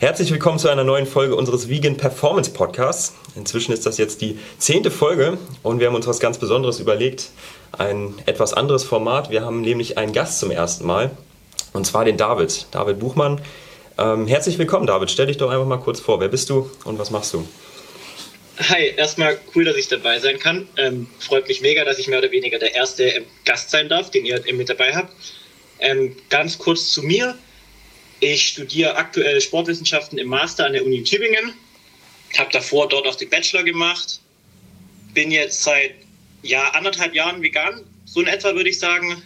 Herzlich willkommen zu einer neuen Folge unseres Vegan Performance Podcasts. Inzwischen ist das jetzt die zehnte Folge und wir haben uns was ganz Besonderes überlegt. Ein etwas anderes Format. Wir haben nämlich einen Gast zum ersten Mal und zwar den David. David Buchmann. Ähm, herzlich willkommen, David. Stell dich doch einfach mal kurz vor. Wer bist du und was machst du? Hi, erstmal cool, dass ich dabei sein kann. Ähm, freut mich mega, dass ich mehr oder weniger der erste Gast sein darf, den ihr mit dabei habt. Ähm, ganz kurz zu mir. Ich studiere aktuell Sportwissenschaften im Master an der Uni Tübingen. Habe davor dort auch den Bachelor gemacht. Bin jetzt seit ja, anderthalb Jahren vegan, so in etwa würde ich sagen.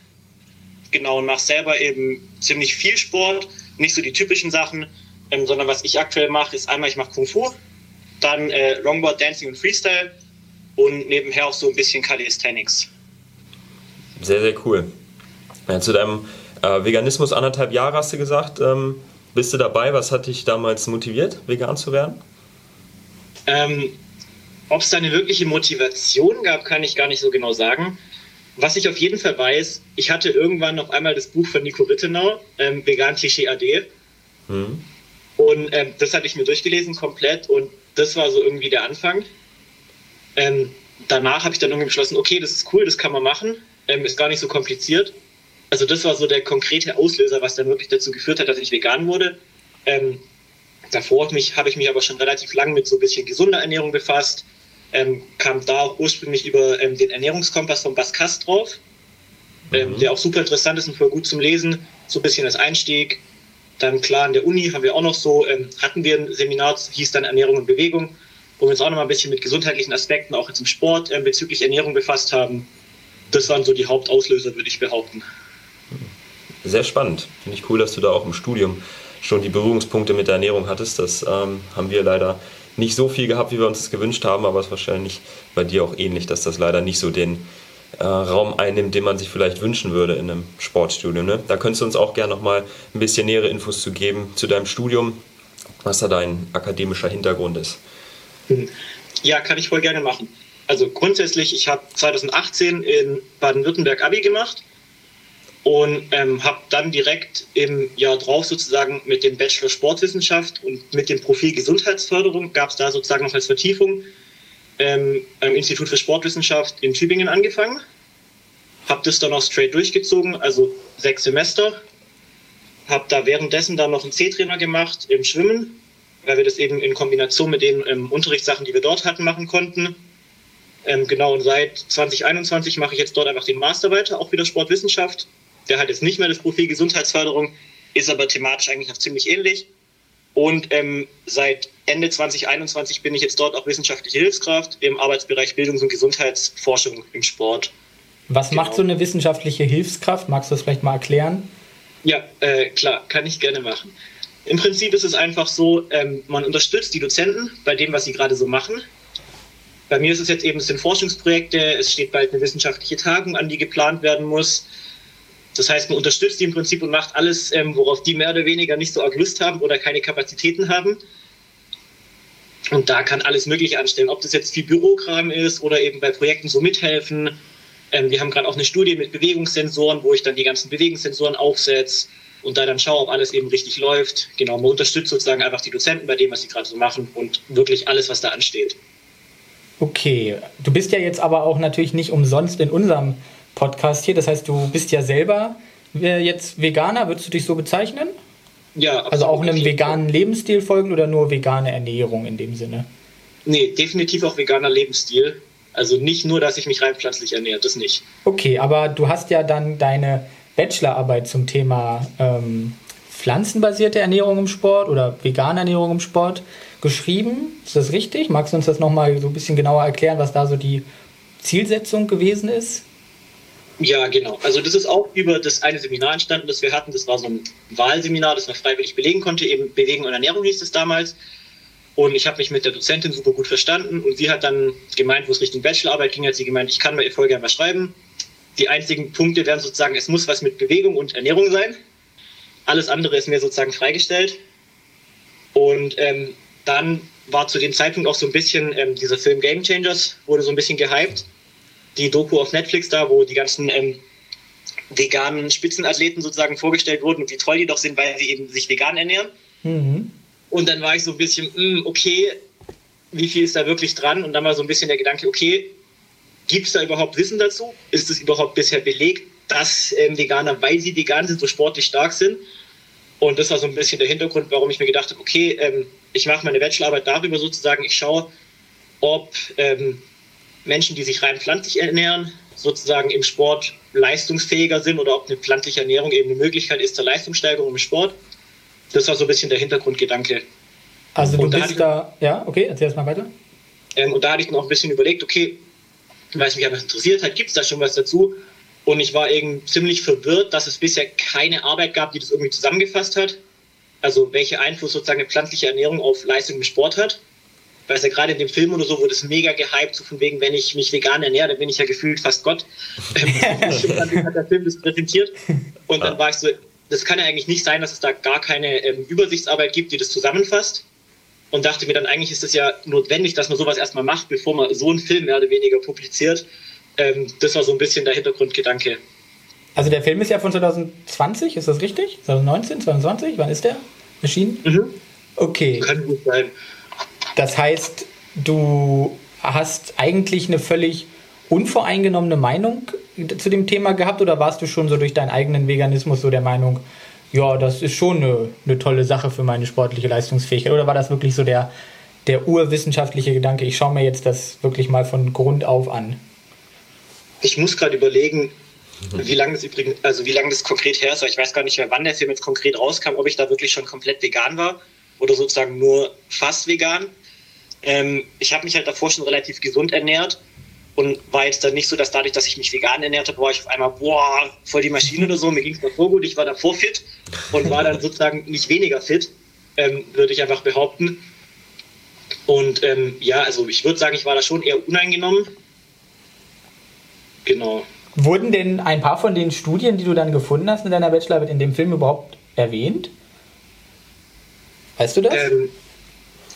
Genau, und mache selber eben ziemlich viel Sport. Nicht so die typischen Sachen, ähm, sondern was ich aktuell mache, ist einmal, ich mache Kung Fu, dann äh, Longboard, Dancing und Freestyle und nebenher auch so ein bisschen Calisthenics. Sehr, sehr cool. Ja, zu deinem äh, Veganismus anderthalb Jahre hast du gesagt. Ähm, bist du dabei? Was hat dich damals motiviert, vegan zu werden? Ähm, Ob es da eine wirkliche Motivation gab, kann ich gar nicht so genau sagen. Was ich auf jeden Fall weiß, ich hatte irgendwann noch einmal das Buch von Nico Rittenau, ähm, Vegan Klischee AD. Mhm. Und ähm, das hatte ich mir durchgelesen komplett und das war so irgendwie der Anfang. Ähm, danach habe ich dann irgendwie beschlossen, okay, das ist cool, das kann man machen, ähm, ist gar nicht so kompliziert also das war so der konkrete Auslöser, was dann wirklich dazu geführt hat, dass ich vegan wurde. Ähm, davor habe ich, hab ich mich aber schon relativ lang mit so ein bisschen gesunder Ernährung befasst. Ähm, kam da auch ursprünglich über ähm, den Ernährungskompass von Bas Kast drauf, ähm, mhm. der auch super interessant ist und voll gut zum Lesen, so ein bisschen als Einstieg. Dann klar, an der Uni haben wir auch noch so, ähm, hatten wir ein Seminar, hieß dann Ernährung und Bewegung, wo wir uns auch noch mal ein bisschen mit gesundheitlichen Aspekten, auch jetzt im Sport, äh, bezüglich Ernährung befasst haben. Das waren so die Hauptauslöser, würde ich behaupten. Sehr spannend. Finde ich cool, dass du da auch im Studium schon die Berührungspunkte mit der Ernährung hattest. Das ähm, haben wir leider nicht so viel gehabt, wie wir uns das gewünscht haben, aber es ist wahrscheinlich bei dir auch ähnlich, dass das leider nicht so den äh, Raum einnimmt, den man sich vielleicht wünschen würde in einem Sportstudium. Ne? Da könntest du uns auch gerne nochmal ein bisschen nähere Infos zu geben zu deinem Studium, was da dein akademischer Hintergrund ist. Hm. Ja, kann ich voll gerne machen. Also grundsätzlich, ich habe 2018 in Baden-Württemberg Abi gemacht und ähm, habe dann direkt im Jahr drauf sozusagen mit dem Bachelor Sportwissenschaft und mit dem Profil Gesundheitsförderung gab es da sozusagen noch als Vertiefung ähm, am Institut für Sportwissenschaft in Tübingen angefangen. Habe das dann auch straight durchgezogen, also sechs Semester. Habe da währenddessen dann noch einen C-Trainer gemacht im Schwimmen, weil wir das eben in Kombination mit den ähm, Unterrichtssachen, die wir dort hatten, machen konnten. Ähm, genau, und seit 2021 mache ich jetzt dort einfach den Master weiter, auch wieder Sportwissenschaft der hat jetzt nicht mehr das Profil Gesundheitsförderung, ist aber thematisch eigentlich noch ziemlich ähnlich. Und ähm, seit Ende 2021 bin ich jetzt dort auch wissenschaftliche Hilfskraft im Arbeitsbereich Bildungs- und Gesundheitsforschung im Sport. Was genau. macht so eine wissenschaftliche Hilfskraft? Magst du das vielleicht mal erklären? Ja, äh, klar, kann ich gerne machen. Im Prinzip ist es einfach so, ähm, man unterstützt die Dozenten bei dem, was sie gerade so machen. Bei mir ist es jetzt eben, es sind Forschungsprojekte, es steht bald eine wissenschaftliche Tagung an, die geplant werden muss. Das heißt, man unterstützt die im Prinzip und macht alles, ähm, worauf die mehr oder weniger nicht so arg Lust haben oder keine Kapazitäten haben. Und da kann alles Mögliche anstellen, ob das jetzt viel Bürokram ist oder eben bei Projekten so mithelfen. Ähm, wir haben gerade auch eine Studie mit Bewegungssensoren, wo ich dann die ganzen Bewegungssensoren aufsetze und da dann schaue, ob alles eben richtig läuft. Genau, man unterstützt sozusagen einfach die Dozenten bei dem, was sie gerade so machen und wirklich alles, was da ansteht. Okay, du bist ja jetzt aber auch natürlich nicht umsonst in unserem Podcast hier. Das heißt, du bist ja selber jetzt Veganer, würdest du dich so bezeichnen? Ja. Absolut. Also auch einem veganen Lebensstil folgen oder nur vegane Ernährung in dem Sinne? Nee, definitiv auch veganer Lebensstil. Also nicht nur, dass ich mich rein pflanzlich ernähre, das nicht. Okay, aber du hast ja dann deine Bachelorarbeit zum Thema ähm, pflanzenbasierte Ernährung im Sport oder vegane Ernährung im Sport geschrieben. Ist das richtig? Magst du uns das nochmal so ein bisschen genauer erklären, was da so die Zielsetzung gewesen ist? Ja, genau. Also das ist auch über das eine Seminar entstanden, das wir hatten. Das war so ein Wahlseminar, das man freiwillig belegen konnte. Eben Bewegung und Ernährung hieß es damals. Und ich habe mich mit der Dozentin super gut verstanden. Und sie hat dann gemeint, wo es Richtung Bachelorarbeit ging, hat sie gemeint, ich kann ihr voll gerne was schreiben. Die einzigen Punkte wären sozusagen, es muss was mit Bewegung und Ernährung sein. Alles andere ist mir sozusagen freigestellt. Und ähm, dann war zu dem Zeitpunkt auch so ein bisschen ähm, dieser Film Game Changers, wurde so ein bisschen gehypt die Doku auf Netflix da, wo die ganzen ähm, veganen Spitzenathleten sozusagen vorgestellt wurden und wie toll die doch sind, weil sie eben sich vegan ernähren. Mhm. Und dann war ich so ein bisschen, mh, hm, okay, wie viel ist da wirklich dran? Und dann war so ein bisschen der Gedanke, okay, gibt es da überhaupt Wissen dazu? Ist es überhaupt bisher belegt, dass ähm, Veganer, weil sie vegan sind, so sportlich stark sind? Und das war so ein bisschen der Hintergrund, warum ich mir gedacht habe, okay, ähm, ich mache meine Bachelorarbeit darüber sozusagen, ich schaue, ob ähm, Menschen, die sich rein pflanzlich ernähren, sozusagen im Sport leistungsfähiger sind oder ob eine pflanzliche Ernährung eben eine Möglichkeit ist zur Leistungssteigerung im Sport. Das war so ein bisschen der Hintergrundgedanke. Also du und bist da, da, ja, okay, erzähl erst mal weiter. Ähm, und da hatte ich mir auch ein bisschen überlegt, okay, weil es mich einfach interessiert hat, gibt es da schon was dazu? Und ich war eben ziemlich verwirrt, dass es bisher keine Arbeit gab, die das irgendwie zusammengefasst hat. Also welche Einfluss sozusagen eine pflanzliche Ernährung auf Leistung im Sport hat. Weil es ja gerade in dem Film oder so wurde es mega gehypt, so von wegen, wenn ich mich vegan ernähre, dann bin ich ja gefühlt fast Gott. dann hat der Film das präsentiert. Und dann war ich so, das kann ja eigentlich nicht sein, dass es da gar keine ähm, Übersichtsarbeit gibt, die das zusammenfasst. Und dachte mir dann, eigentlich ist es ja notwendig, dass man sowas erstmal macht, bevor man so einen Film mehr oder weniger publiziert. Ähm, das war so ein bisschen der Hintergrundgedanke. Also der Film ist ja von 2020, ist das richtig? 2019, 2020? Wann ist der erschienen? Mhm. Okay. Kann gut sein. Das heißt, du hast eigentlich eine völlig unvoreingenommene Meinung zu dem Thema gehabt oder warst du schon so durch deinen eigenen Veganismus so der Meinung, ja, das ist schon eine, eine tolle Sache für meine sportliche Leistungsfähigkeit? Oder war das wirklich so der, der urwissenschaftliche Gedanke, ich schaue mir jetzt das wirklich mal von Grund auf an? Ich muss gerade überlegen, wie lange das übrigens, also wie lange das konkret her ist, ich weiß gar nicht mehr, wann der Film jetzt konkret rauskam, ob ich da wirklich schon komplett vegan war oder sozusagen nur fast vegan. Ähm, ich habe mich halt davor schon relativ gesund ernährt und war jetzt dann nicht so, dass dadurch, dass ich mich vegan ernährt habe, war ich auf einmal, boah, voll die Maschine oder so. Mir ging es davor gut, ich war davor fit und war dann sozusagen nicht weniger fit, ähm, würde ich einfach behaupten. Und ähm, ja, also ich würde sagen, ich war da schon eher uneingenommen. Genau. Wurden denn ein paar von den Studien, die du dann gefunden hast in deiner Bachelorarbeit, in dem Film überhaupt erwähnt? Weißt du das? Ähm,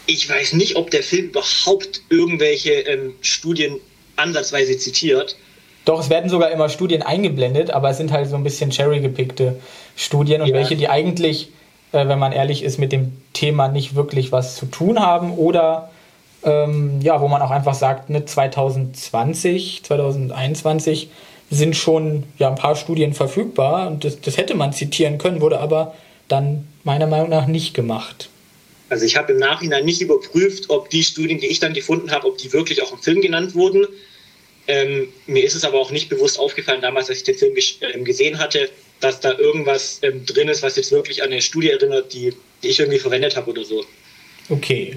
ich weiß nicht, ob der Film überhaupt irgendwelche ähm, Studien ansatzweise zitiert. Doch, es werden sogar immer Studien eingeblendet, aber es sind halt so ein bisschen cherry-gepickte Studien und ja. welche, die eigentlich, äh, wenn man ehrlich ist, mit dem Thema nicht wirklich was zu tun haben oder ähm, ja, wo man auch einfach sagt, ne, 2020, 2021 sind schon ja, ein paar Studien verfügbar und das, das hätte man zitieren können, wurde aber dann meiner Meinung nach nicht gemacht. Also ich habe im Nachhinein nicht überprüft, ob die Studien, die ich dann gefunden habe, ob die wirklich auch im Film genannt wurden. Ähm, mir ist es aber auch nicht bewusst aufgefallen damals, als ich den Film ähm, gesehen hatte, dass da irgendwas ähm, drin ist, was jetzt wirklich an eine Studie erinnert, die, die ich irgendwie verwendet habe oder so. Okay.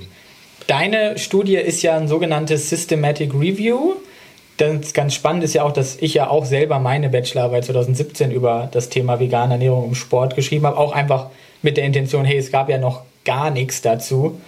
Deine Studie ist ja ein sogenanntes Systematic Review. Das ganz spannend ist ja auch, dass ich ja auch selber meine Bachelorarbeit 2017 über das Thema vegane Ernährung im Sport geschrieben habe. Auch einfach mit der Intention, hey, es gab ja noch gar nichts dazu.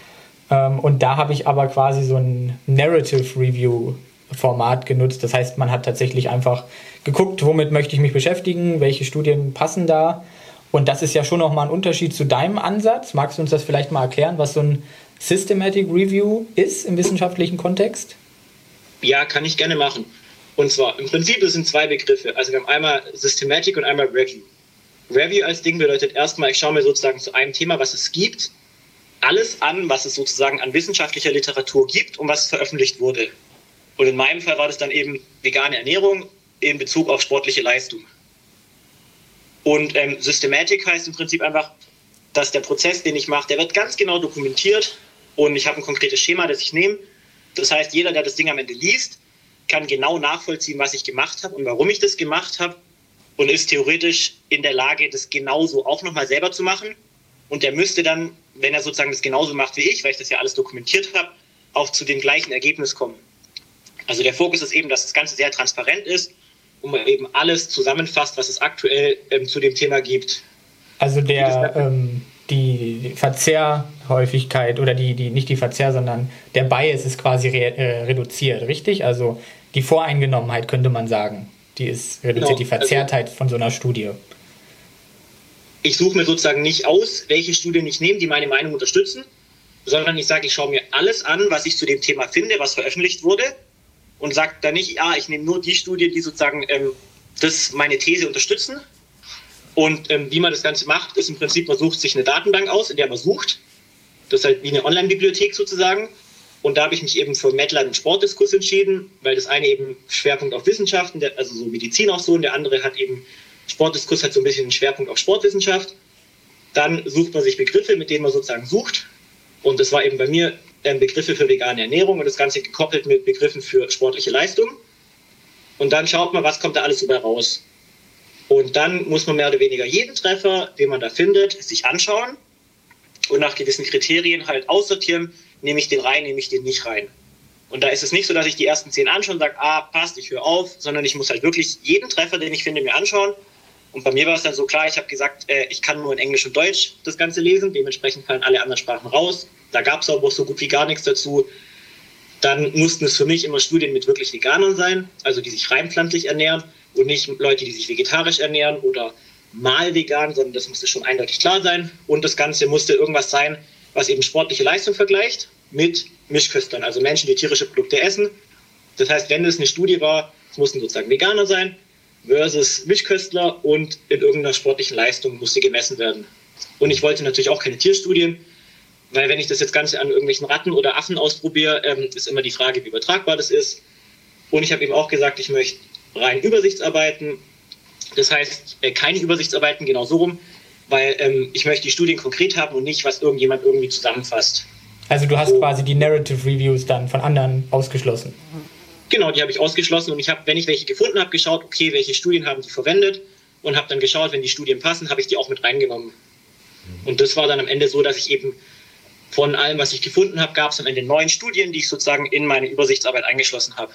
Ähm, und da habe ich aber quasi so ein Narrative Review Format genutzt. Das heißt, man hat tatsächlich einfach geguckt, womit möchte ich mich beschäftigen, welche Studien passen da. Und das ist ja schon nochmal ein Unterschied zu deinem Ansatz. Magst du uns das vielleicht mal erklären, was so ein Systematic Review ist im wissenschaftlichen Kontext? Ja, kann ich gerne machen. Und zwar, im Prinzip sind zwei Begriffe. Also wir haben einmal Systematic und einmal Review. Review als Ding bedeutet erstmal, ich schaue mir sozusagen zu einem Thema, was es gibt, alles an, was es sozusagen an wissenschaftlicher Literatur gibt und was veröffentlicht wurde. Und in meinem Fall war das dann eben vegane Ernährung in Bezug auf sportliche Leistung. Und ähm, Systematik heißt im Prinzip einfach, dass der Prozess, den ich mache, der wird ganz genau dokumentiert und ich habe ein konkretes Schema, das ich nehme. Das heißt, jeder, der das Ding am Ende liest, kann genau nachvollziehen, was ich gemacht habe und warum ich das gemacht habe und ist theoretisch in der Lage, das genauso auch nochmal selber zu machen. Und der müsste dann, wenn er sozusagen das genauso macht wie ich, weil ich das ja alles dokumentiert habe, auch zu dem gleichen Ergebnis kommen. Also der Fokus ist eben, dass das Ganze sehr transparent ist und man eben alles zusammenfasst, was es aktuell ähm, zu dem Thema gibt. Also der, ähm, die Verzehrhäufigkeit oder die, die, nicht die Verzehr, sondern der Bias ist quasi re, äh, reduziert, richtig? Also die Voreingenommenheit könnte man sagen. Die ist reduziert, genau. die Verzerrtheit also, von so einer Studie. Ich suche mir sozusagen nicht aus, welche Studien ich nehme, die meine Meinung unterstützen, sondern ich sage, ich schaue mir alles an, was ich zu dem Thema finde, was veröffentlicht wurde und sage dann nicht, ja, ich nehme nur die Studien, die sozusagen ähm, das meine These unterstützen. Und ähm, wie man das Ganze macht, ist im Prinzip, man sucht sich eine Datenbank aus, in der man sucht. Das ist halt wie eine Online-Bibliothek sozusagen. Und da habe ich mich eben für Medline und Sportdiskurs entschieden, weil das eine eben Schwerpunkt auf Wissenschaften, also so Medizin auch so, und der andere hat eben Sportdiskurs hat so ein bisschen einen Schwerpunkt auf Sportwissenschaft. Dann sucht man sich Begriffe, mit denen man sozusagen sucht. Und das war eben bei mir ähm, Begriffe für vegane Ernährung und das Ganze gekoppelt mit Begriffen für sportliche Leistung. Und dann schaut man, was kommt da alles so bei raus. Und dann muss man mehr oder weniger jeden Treffer, den man da findet, sich anschauen und nach gewissen Kriterien halt aussortieren, nehme ich den rein, nehme ich den nicht rein. Und da ist es nicht so, dass ich die ersten zehn anschaue und sage, ah, passt, ich höre auf, sondern ich muss halt wirklich jeden Treffer, den ich finde, mir anschauen. Und bei mir war es dann so klar, ich habe gesagt, äh, ich kann nur in Englisch und Deutsch das Ganze lesen, dementsprechend fallen alle anderen Sprachen raus. Da gab es aber auch so gut wie gar nichts dazu. Dann mussten es für mich immer Studien mit wirklich Veganern sein, also die sich rein pflanzlich ernähren und nicht Leute, die sich vegetarisch ernähren oder mal vegan, sondern das musste schon eindeutig klar sein. Und das Ganze musste irgendwas sein, was eben sportliche Leistung vergleicht mit Mischköstlern, also Menschen, die tierische Produkte essen. Das heißt, wenn es eine Studie war, es mussten sozusagen Veganer sein versus Mischköstler und in irgendeiner sportlichen Leistung musste gemessen werden. Und ich wollte natürlich auch keine Tierstudien, weil wenn ich das jetzt Ganze an irgendwelchen Ratten oder Affen ausprobiere, ähm, ist immer die Frage, wie übertragbar das ist. Und ich habe eben auch gesagt, ich möchte rein Übersichtsarbeiten. Das heißt, äh, keine Übersichtsarbeiten, genau so rum, weil ähm, ich möchte die Studien konkret haben und nicht, was irgendjemand irgendwie zusammenfasst. Also du hast oh. quasi die Narrative Reviews dann von anderen ausgeschlossen. Genau, die habe ich ausgeschlossen und ich habe, wenn ich welche gefunden habe, geschaut, okay, welche Studien haben die verwendet und habe dann geschaut, wenn die Studien passen, habe ich die auch mit reingenommen. Und das war dann am Ende so, dass ich eben von allem, was ich gefunden habe, gab es am Ende neun Studien, die ich sozusagen in meine Übersichtsarbeit eingeschlossen habe.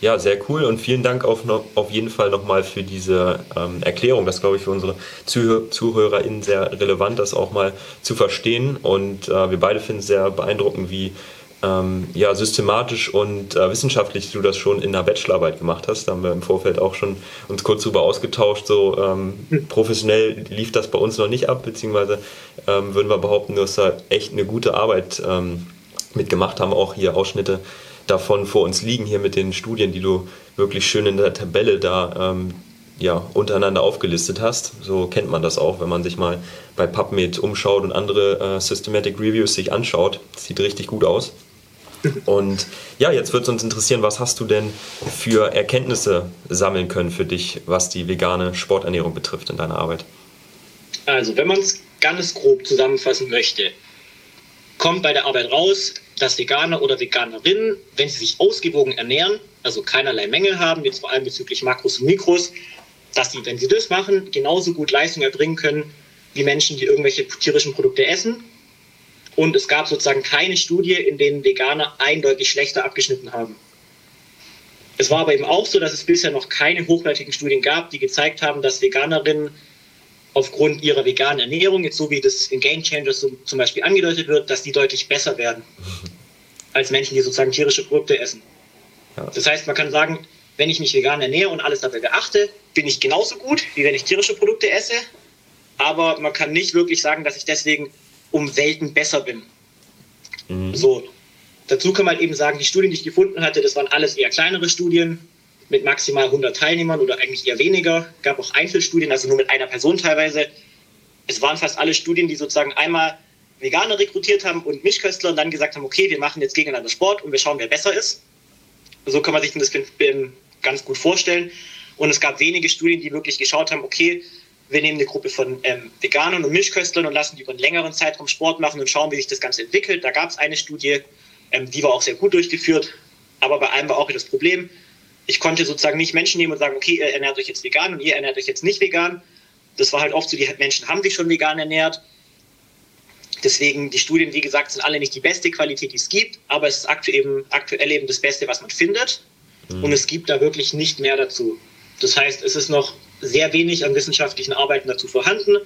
Ja, sehr cool und vielen Dank auf, auf jeden Fall nochmal für diese ähm, Erklärung. Das glaube ich für unsere Zuhör ZuhörerInnen sehr relevant, das auch mal zu verstehen. Und äh, wir beide finden es sehr beeindruckend, wie ähm, ja, systematisch und äh, wissenschaftlich du das schon in der Bachelorarbeit gemacht hast. Da haben wir im Vorfeld auch schon uns kurz darüber ausgetauscht. So ähm, professionell lief das bei uns noch nicht ab, beziehungsweise ähm, würden wir behaupten, du hast da echt eine gute Arbeit ähm, mitgemacht, haben auch hier Ausschnitte davon vor uns liegen, hier mit den Studien, die du wirklich schön in der Tabelle da ähm, ja, untereinander aufgelistet hast. So kennt man das auch, wenn man sich mal bei PubMed umschaut und andere äh, Systematic Reviews sich anschaut. Das sieht richtig gut aus. Und ja, jetzt würde es uns interessieren, was hast du denn für Erkenntnisse sammeln können für dich, was die vegane Sporternährung betrifft in deiner Arbeit? Also, wenn man es ganz grob zusammenfassen möchte, kommt bei der Arbeit raus, dass Veganer oder Veganerinnen, wenn sie sich ausgewogen ernähren, also keinerlei Mängel haben, jetzt vor allem bezüglich Makros und Mikros, dass sie, wenn sie das machen, genauso gut Leistung erbringen können wie Menschen, die irgendwelche tierischen Produkte essen. Und es gab sozusagen keine Studie, in denen Veganer eindeutig schlechter abgeschnitten haben. Es war aber eben auch so, dass es bisher noch keine hochwertigen Studien gab, die gezeigt haben, dass Veganerinnen aufgrund ihrer veganen Ernährung, jetzt so wie das in Game Changers zum Beispiel angedeutet wird, dass die deutlich besser werden als Menschen, die sozusagen tierische Produkte essen. Das heißt, man kann sagen, wenn ich mich vegan ernähre und alles dabei beachte, bin ich genauso gut, wie wenn ich tierische Produkte esse. Aber man kann nicht wirklich sagen, dass ich deswegen um Welten besser bin. Mhm. So. Dazu kann man eben sagen, die Studien, die ich gefunden hatte, das waren alles eher kleinere Studien mit maximal 100 Teilnehmern oder eigentlich eher weniger. Es gab auch Einzelstudien, also nur mit einer Person teilweise. Es waren fast alle Studien, die sozusagen einmal Veganer rekrutiert haben und Mischköstler und dann gesagt haben, okay, wir machen jetzt gegeneinander Sport und wir schauen, wer besser ist. So kann man sich das ganz gut vorstellen. Und es gab wenige Studien, die wirklich geschaut haben, okay, wir nehmen eine Gruppe von ähm, Veganern und Mischköstlern und lassen die über einen längeren Zeitraum Sport machen und schauen, wie sich das Ganze entwickelt. Da gab es eine Studie, ähm, die war auch sehr gut durchgeführt. Aber bei allem war auch das Problem, ich konnte sozusagen nicht Menschen nehmen und sagen, okay, ihr ernährt euch jetzt vegan und ihr ernährt euch jetzt nicht vegan. Das war halt oft so, die Menschen haben sich schon vegan ernährt. Deswegen, die Studien, wie gesagt, sind alle nicht die beste Qualität, die es gibt, aber es ist aktuell eben, aktuell eben das Beste, was man findet. Mhm. Und es gibt da wirklich nicht mehr dazu. Das heißt, es ist noch sehr wenig an wissenschaftlichen Arbeiten dazu vorhanden.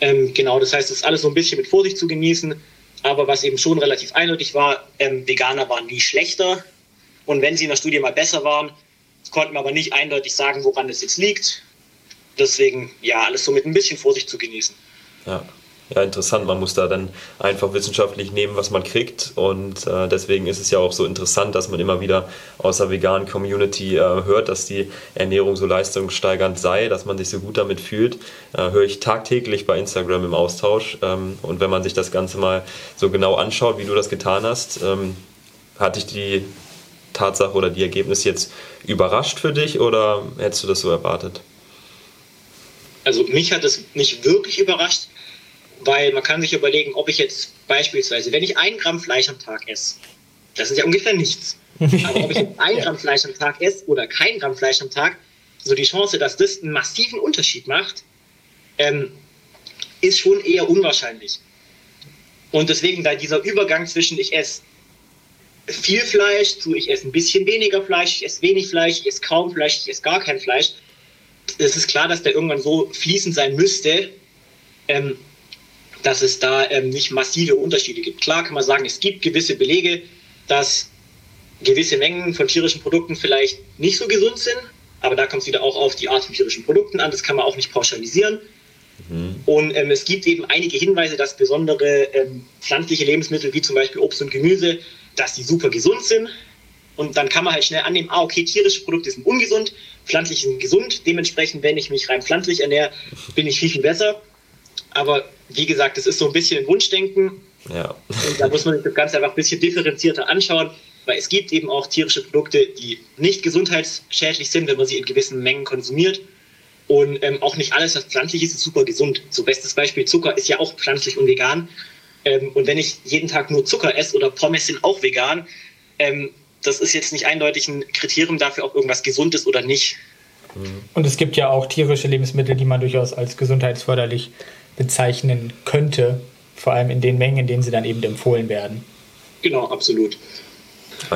Ähm, genau, das heißt, es ist alles so ein bisschen mit Vorsicht zu genießen. Aber was eben schon relativ eindeutig war, ähm, Veganer waren nie schlechter. Und wenn sie in der Studie mal besser waren, konnten wir aber nicht eindeutig sagen, woran es jetzt liegt. Deswegen, ja, alles so mit ein bisschen Vorsicht zu genießen. Ja. Ja, interessant. Man muss da dann einfach wissenschaftlich nehmen, was man kriegt. Und äh, deswegen ist es ja auch so interessant, dass man immer wieder aus der veganen Community äh, hört, dass die Ernährung so leistungssteigernd sei, dass man sich so gut damit fühlt. Äh, höre ich tagtäglich bei Instagram im Austausch. Ähm, und wenn man sich das Ganze mal so genau anschaut, wie du das getan hast, ähm, hatte ich die Tatsache oder die Ergebnisse jetzt überrascht für dich oder hättest du das so erwartet? Also mich hat es nicht wirklich überrascht weil man kann sich überlegen, ob ich jetzt beispielsweise, wenn ich ein Gramm Fleisch am Tag esse, das ist ja ungefähr nichts. Aber ob ich jetzt ein Gramm Fleisch am Tag esse oder kein Gramm Fleisch am Tag, so die Chance, dass das einen massiven Unterschied macht, ähm, ist schon eher unwahrscheinlich. Und deswegen da dieser Übergang zwischen ich esse viel Fleisch zu ich esse ein bisschen weniger Fleisch, ich esse wenig Fleisch, ich esse kaum Fleisch, ich esse gar kein Fleisch, es ist klar, dass der irgendwann so fließend sein müsste, ähm, dass es da ähm, nicht massive Unterschiede gibt. Klar kann man sagen, es gibt gewisse Belege, dass gewisse Mengen von tierischen Produkten vielleicht nicht so gesund sind, aber da kommt es wieder auch auf die Art von tierischen Produkten an, das kann man auch nicht pauschalisieren. Mhm. Und ähm, es gibt eben einige Hinweise, dass besondere ähm, pflanzliche Lebensmittel wie zum Beispiel Obst und Gemüse, dass die super gesund sind. Und dann kann man halt schnell annehmen, ah, okay, tierische Produkte sind ungesund, pflanzliche sind gesund. Dementsprechend, wenn ich mich rein pflanzlich ernähre, bin ich viel, viel besser. Aber wie gesagt, es ist so ein bisschen Wunschdenken. Ja. Und da muss man sich das Ganze einfach ein bisschen differenzierter anschauen, weil es gibt eben auch tierische Produkte, die nicht gesundheitsschädlich sind, wenn man sie in gewissen Mengen konsumiert. Und ähm, auch nicht alles, was pflanzlich ist, ist super gesund. So bestes Beispiel Zucker ist ja auch pflanzlich und vegan. Ähm, und wenn ich jeden Tag nur Zucker esse oder Pommes sind auch vegan, ähm, das ist jetzt nicht eindeutig ein Kriterium dafür, ob irgendwas gesund ist oder nicht. Und es gibt ja auch tierische Lebensmittel, die man durchaus als gesundheitsförderlich bezeichnen könnte, vor allem in den Mengen, in denen sie dann eben empfohlen werden. Genau, absolut.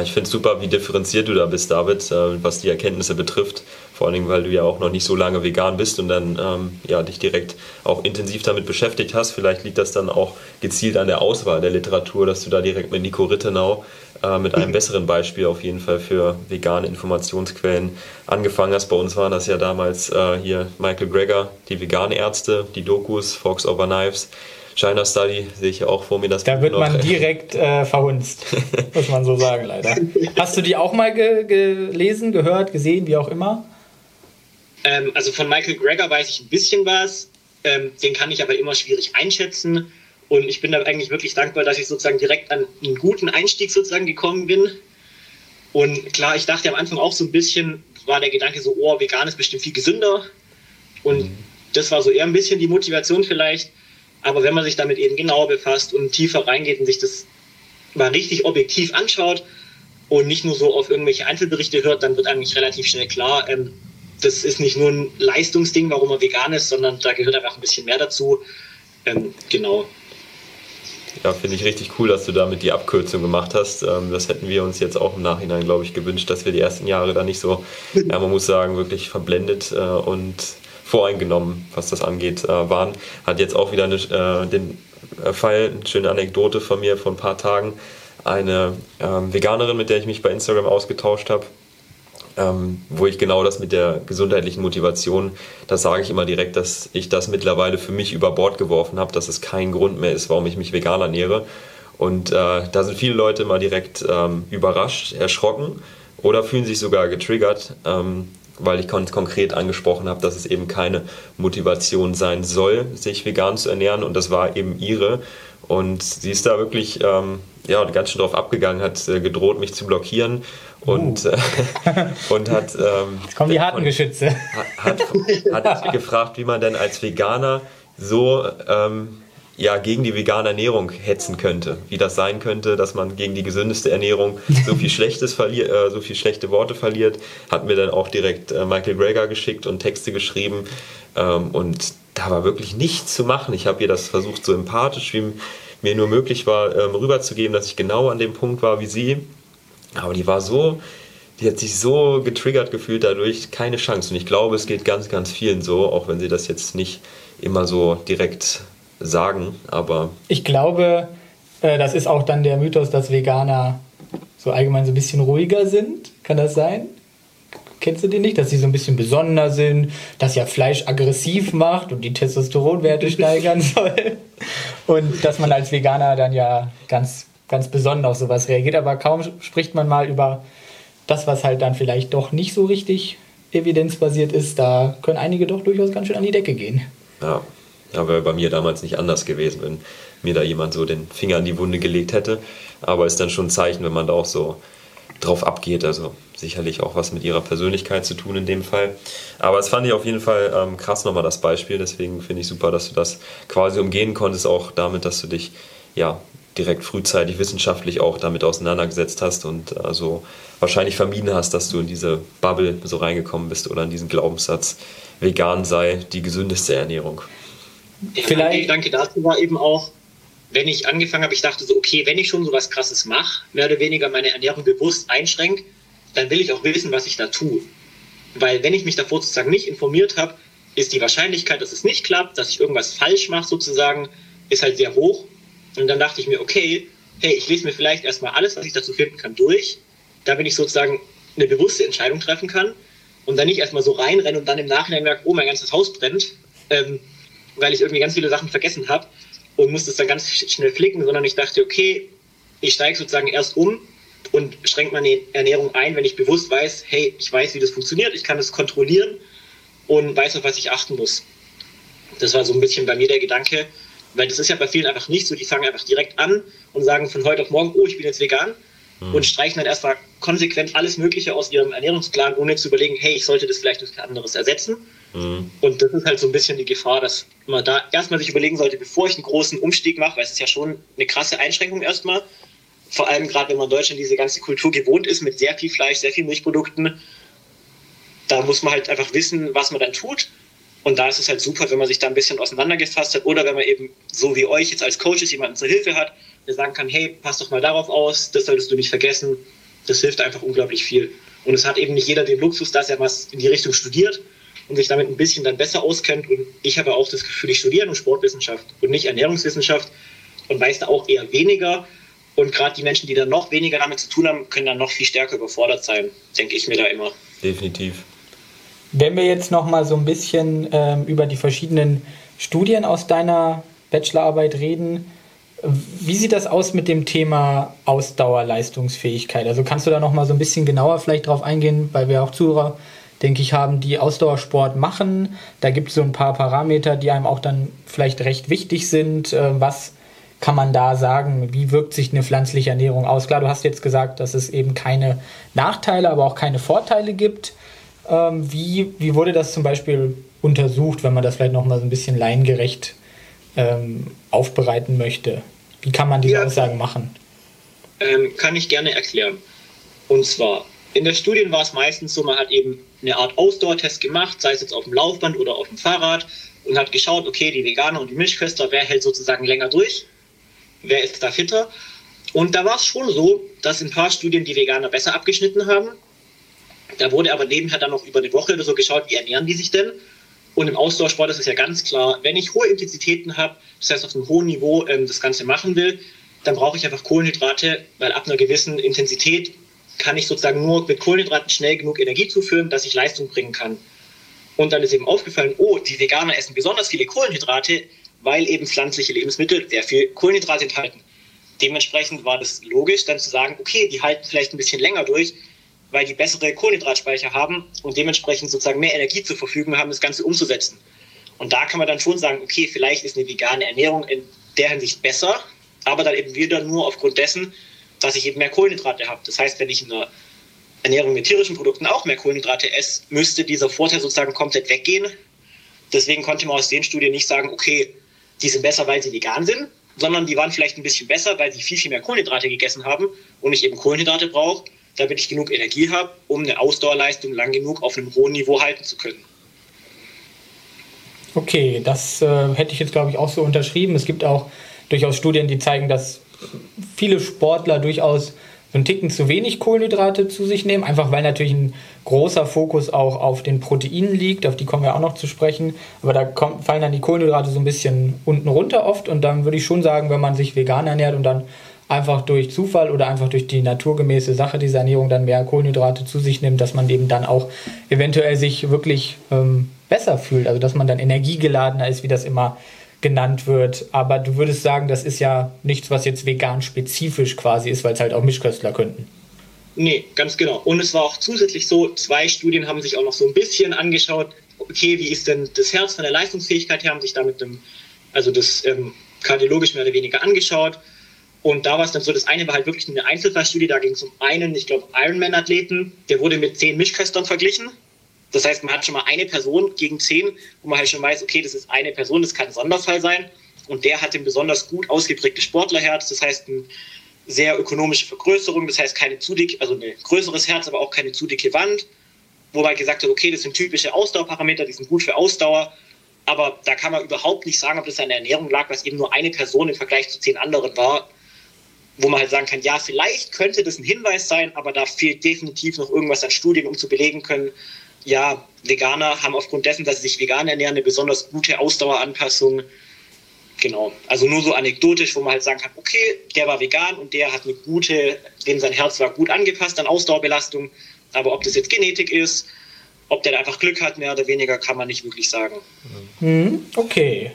Ich finde es super, wie differenziert du da bist, David, äh, was die Erkenntnisse betrifft. Vor allen Dingen, weil du ja auch noch nicht so lange vegan bist und dann ähm, ja, dich direkt auch intensiv damit beschäftigt hast. Vielleicht liegt das dann auch gezielt an der Auswahl der Literatur, dass du da direkt mit Nico Rittenau äh, mit einem besseren Beispiel auf jeden Fall für vegane Informationsquellen angefangen hast. Bei uns waren das ja damals äh, hier Michael Greger, die vegane Ärzte, die Dokus, Fox Over Knives. China Study sehe ich ja auch vor mir. Das da wird noch. man direkt äh, verhunzt, muss man so sagen, leider. Hast du die auch mal ge gelesen, gehört, gesehen, wie auch immer? Ähm, also von Michael Greger weiß ich ein bisschen was. Ähm, den kann ich aber immer schwierig einschätzen. Und ich bin da eigentlich wirklich dankbar, dass ich sozusagen direkt an einen guten Einstieg sozusagen gekommen bin. Und klar, ich dachte am Anfang auch so ein bisschen, war der Gedanke so, oh, vegan ist bestimmt viel gesünder. Und mhm. das war so eher ein bisschen die Motivation vielleicht. Aber wenn man sich damit eben genauer befasst und tiefer reingeht und sich das mal richtig objektiv anschaut und nicht nur so auf irgendwelche Einzelberichte hört, dann wird eigentlich relativ schnell klar, ähm, das ist nicht nur ein Leistungsding, warum man vegan ist, sondern da gehört einfach ein bisschen mehr dazu. Ähm, genau. Ja, finde ich richtig cool, dass du damit die Abkürzung gemacht hast. Ähm, das hätten wir uns jetzt auch im Nachhinein, glaube ich, gewünscht, dass wir die ersten Jahre da nicht so, ja, man muss sagen, wirklich verblendet äh, und voreingenommen, was das angeht, äh, waren. Hat jetzt auch wieder eine, äh, den Fall, eine schöne Anekdote von mir vor ein paar Tagen. Eine ähm, Veganerin, mit der ich mich bei Instagram ausgetauscht habe, ähm, wo ich genau das mit der gesundheitlichen Motivation, das sage ich immer direkt, dass ich das mittlerweile für mich über Bord geworfen habe, dass es kein Grund mehr ist, warum ich mich vegan ernähre. Und äh, da sind viele Leute mal direkt ähm, überrascht, erschrocken oder fühlen sich sogar getriggert, ähm, weil ich kon konkret angesprochen habe, dass es eben keine Motivation sein soll, sich vegan zu ernähren. Und das war eben ihre. Und sie ist da wirklich ähm, ja, ganz schön drauf abgegangen, hat äh, gedroht, mich zu blockieren und, uh. äh, und hat. Ähm, Jetzt kommen die harten Geschütze. Hat, hat, hat gefragt, wie man denn als Veganer so ähm, ja, gegen die vegane Ernährung hetzen könnte. Wie das sein könnte, dass man gegen die gesündeste Ernährung so viel Schlechtes verliert, äh, so viel schlechte Worte verliert. Hat mir dann auch direkt äh, Michael Greger geschickt und Texte geschrieben. Ähm, und da war wirklich nichts zu machen. Ich habe ihr das versucht, so empathisch wie mir nur möglich war, ähm, rüberzugeben, dass ich genau an dem Punkt war wie sie aber die war so, die hat sich so getriggert gefühlt dadurch, keine Chance. Und ich glaube, es geht ganz, ganz vielen so, auch wenn sie das jetzt nicht immer so direkt sagen. Aber ich glaube, äh, das ist auch dann der Mythos, dass Veganer so allgemein so ein bisschen ruhiger sind. Kann das sein? Kennst du die nicht? Dass sie so ein bisschen besonder sind, dass ja Fleisch aggressiv macht und die Testosteronwerte steigern soll. Und dass man als Veganer dann ja ganz, ganz besonders auf sowas reagiert. Aber kaum spricht man mal über das, was halt dann vielleicht doch nicht so richtig evidenzbasiert ist. Da können einige doch durchaus ganz schön an die Decke gehen. Ja, ja wäre bei mir damals nicht anders gewesen, wenn mir da jemand so den Finger an die Wunde gelegt hätte. Aber ist dann schon ein Zeichen, wenn man da auch so drauf abgeht. Also sicherlich auch was mit ihrer Persönlichkeit zu tun in dem Fall. Aber es fand ich auf jeden Fall ähm, krass nochmal das Beispiel. Deswegen finde ich super, dass du das quasi umgehen konntest, auch damit, dass du dich ja direkt frühzeitig wissenschaftlich auch damit auseinandergesetzt hast und also wahrscheinlich vermieden hast, dass du in diese Bubble so reingekommen bist oder in diesen Glaubenssatz, vegan sei die gesündeste Ernährung. Vielleicht. Der Gedanke dazu war eben auch, wenn ich angefangen habe, ich dachte so, okay, wenn ich schon so was Krasses mache, mehr oder weniger meine Ernährung bewusst einschränke, dann will ich auch wissen, was ich da tue. Weil wenn ich mich davor sozusagen nicht informiert habe, ist die Wahrscheinlichkeit, dass es nicht klappt, dass ich irgendwas falsch mache sozusagen, ist halt sehr hoch. Und dann dachte ich mir, okay, hey, ich lese mir vielleicht erstmal alles, was ich dazu finden kann, durch, damit ich sozusagen eine bewusste Entscheidung treffen kann und dann nicht erstmal so reinrenne und dann im Nachhinein merke, oh, mein ganzes Haus brennt, ähm, weil ich irgendwie ganz viele Sachen vergessen habe und musste es dann ganz schnell flicken, sondern ich dachte, okay, ich steige sozusagen erst um und schränke meine Ernährung ein, wenn ich bewusst weiß, hey, ich weiß, wie das funktioniert, ich kann das kontrollieren und weiß, auf was ich achten muss. Das war so ein bisschen bei mir der Gedanke, weil das ist ja bei vielen einfach nicht so, die fangen einfach direkt an und sagen von heute auf morgen, oh, ich bin jetzt vegan mhm. und streichen dann erstmal konsequent alles Mögliche aus ihrem Ernährungsplan, ohne zu überlegen, hey, ich sollte das vielleicht durch anderes ersetzen. Mhm. Und das ist halt so ein bisschen die Gefahr, dass man da erstmal sich überlegen sollte, bevor ich einen großen Umstieg mache, weil es ist ja schon eine krasse Einschränkung erstmal. Vor allem gerade, wenn man in Deutschland diese ganze Kultur gewohnt ist mit sehr viel Fleisch, sehr viel Milchprodukten. Da muss man halt einfach wissen, was man dann tut. Und da ist es halt super, wenn man sich da ein bisschen auseinandergefasst hat oder wenn man eben so wie euch jetzt als Coaches jemanden zur Hilfe hat, der sagen kann, hey, pass doch mal darauf aus, das solltest du nicht vergessen. Das hilft einfach unglaublich viel. Und es hat eben nicht jeder den Luxus, dass er was in die Richtung studiert und sich damit ein bisschen dann besser auskennt. Und ich habe auch das Gefühl, ich studiere nur Sportwissenschaft und nicht Ernährungswissenschaft und weiß da auch eher weniger. Und gerade die Menschen, die dann noch weniger damit zu tun haben, können dann noch viel stärker überfordert sein, denke ich mir da immer. Definitiv. Wenn wir jetzt noch mal so ein bisschen ähm, über die verschiedenen Studien aus deiner Bachelorarbeit reden, wie sieht das aus mit dem Thema Ausdauerleistungsfähigkeit? Also kannst du da noch mal so ein bisschen genauer vielleicht drauf eingehen, weil wir auch Zuhörer denke ich, haben, die Ausdauersport machen. Da gibt es so ein paar Parameter, die einem auch dann vielleicht recht wichtig sind. Äh, was kann man da sagen? Wie wirkt sich eine pflanzliche Ernährung aus? Klar, du hast jetzt gesagt, dass es eben keine Nachteile, aber auch keine Vorteile gibt. Ähm, wie, wie wurde das zum Beispiel untersucht, wenn man das vielleicht noch mal so ein bisschen laiengerecht ähm, aufbereiten möchte? Wie kann man diese ja, Aussagen machen? Ähm, kann ich gerne erklären. Und zwar, in der Studien war es meistens so, man hat eben eine Art Ausdauertest gemacht, sei es jetzt auf dem Laufband oder auf dem Fahrrad und hat geschaut, okay, die Veganer und die Milchköster, wer hält sozusagen länger durch, wer ist da fitter. Und da war es schon so, dass in ein paar Studien die Veganer besser abgeschnitten haben. Da wurde aber nebenher dann noch über eine Woche oder so geschaut, wie ernähren die sich denn. Und im Ausdauersport ist es ja ganz klar, wenn ich hohe Intensitäten habe, das heißt auf einem hohen Niveau ähm, das Ganze machen will, dann brauche ich einfach Kohlenhydrate, weil ab einer gewissen Intensität kann ich sozusagen nur mit Kohlenhydraten schnell genug Energie zuführen, dass ich Leistung bringen kann. Und dann ist eben aufgefallen, oh, die Veganer essen besonders viele Kohlenhydrate, weil eben pflanzliche Lebensmittel sehr viel Kohlenhydrate enthalten. Dementsprechend war das logisch, dann zu sagen, okay, die halten vielleicht ein bisschen länger durch, weil die bessere Kohlenhydratspeicher haben und dementsprechend sozusagen mehr Energie zur Verfügung haben, das Ganze umzusetzen. Und da kann man dann schon sagen, okay, vielleicht ist eine vegane Ernährung in der Hinsicht besser, aber dann eben wieder nur aufgrund dessen, dass ich eben mehr Kohlenhydrate habe. Das heißt, wenn ich in der Ernährung mit tierischen Produkten auch mehr Kohlenhydrate esse, müsste dieser Vorteil sozusagen komplett weggehen. Deswegen konnte man aus den Studien nicht sagen, okay, die sind besser, weil sie vegan sind, sondern die waren vielleicht ein bisschen besser, weil sie viel, viel mehr Kohlenhydrate gegessen haben und ich eben Kohlenhydrate brauche, damit ich genug Energie habe, um eine Ausdauerleistung lang genug auf einem hohen Niveau halten zu können. Okay, das äh, hätte ich jetzt, glaube ich, auch so unterschrieben. Es gibt auch durchaus Studien, die zeigen, dass viele Sportler durchaus so einen Ticken zu wenig Kohlenhydrate zu sich nehmen, einfach weil natürlich ein großer Fokus auch auf den Proteinen liegt, auf die kommen wir auch noch zu sprechen, aber da kommen, fallen dann die Kohlenhydrate so ein bisschen unten runter oft und dann würde ich schon sagen, wenn man sich vegan ernährt und dann einfach durch Zufall oder einfach durch die naturgemäße Sache dieser Ernährung dann mehr Kohlenhydrate zu sich nimmt, dass man eben dann auch eventuell sich wirklich ähm, besser fühlt, also dass man dann energiegeladener ist, wie das immer genannt wird. Aber du würdest sagen, das ist ja nichts, was jetzt vegan spezifisch quasi ist, weil es halt auch Mischköstler könnten. Nee, ganz genau. Und es war auch zusätzlich so, zwei Studien haben sich auch noch so ein bisschen angeschaut, okay, wie ist denn das Herz von der Leistungsfähigkeit her, haben sich damit dem, also das ähm, kardiologisch mehr oder weniger angeschaut. Und da war es dann so, das eine war halt wirklich eine Einzelfallstudie, da ging es um einen, ich glaube, Ironman-Athleten, der wurde mit zehn Mischköstern verglichen. Das heißt, man hat schon mal eine Person gegen zehn, wo man halt schon weiß, okay, das ist eine Person, das kann ein Sonderfall sein. Und der hat ein besonders gut ausgeprägtes Sportlerherz, das heißt eine sehr ökonomische Vergrößerung, das heißt keine zu dick, also ein größeres Herz, aber auch keine zu dicke Wand. Wo man gesagt hat, okay, das sind typische Ausdauerparameter, die sind gut für Ausdauer. Aber da kann man überhaupt nicht sagen, ob das an der Ernährung lag, was eben nur eine Person im Vergleich zu zehn anderen war wo man halt sagen kann, ja, vielleicht könnte das ein Hinweis sein, aber da fehlt definitiv noch irgendwas an Studien, um zu belegen können, ja, Veganer haben aufgrund dessen, dass sie sich vegan ernähren, eine besonders gute Ausdaueranpassung. Genau. Also nur so anekdotisch, wo man halt sagen kann, okay, der war vegan und der hat eine gute, dem sein Herz war gut angepasst an Ausdauerbelastung. Aber ob das jetzt Genetik ist, ob der da einfach Glück hat, mehr oder weniger, kann man nicht wirklich sagen. Mhm. Okay.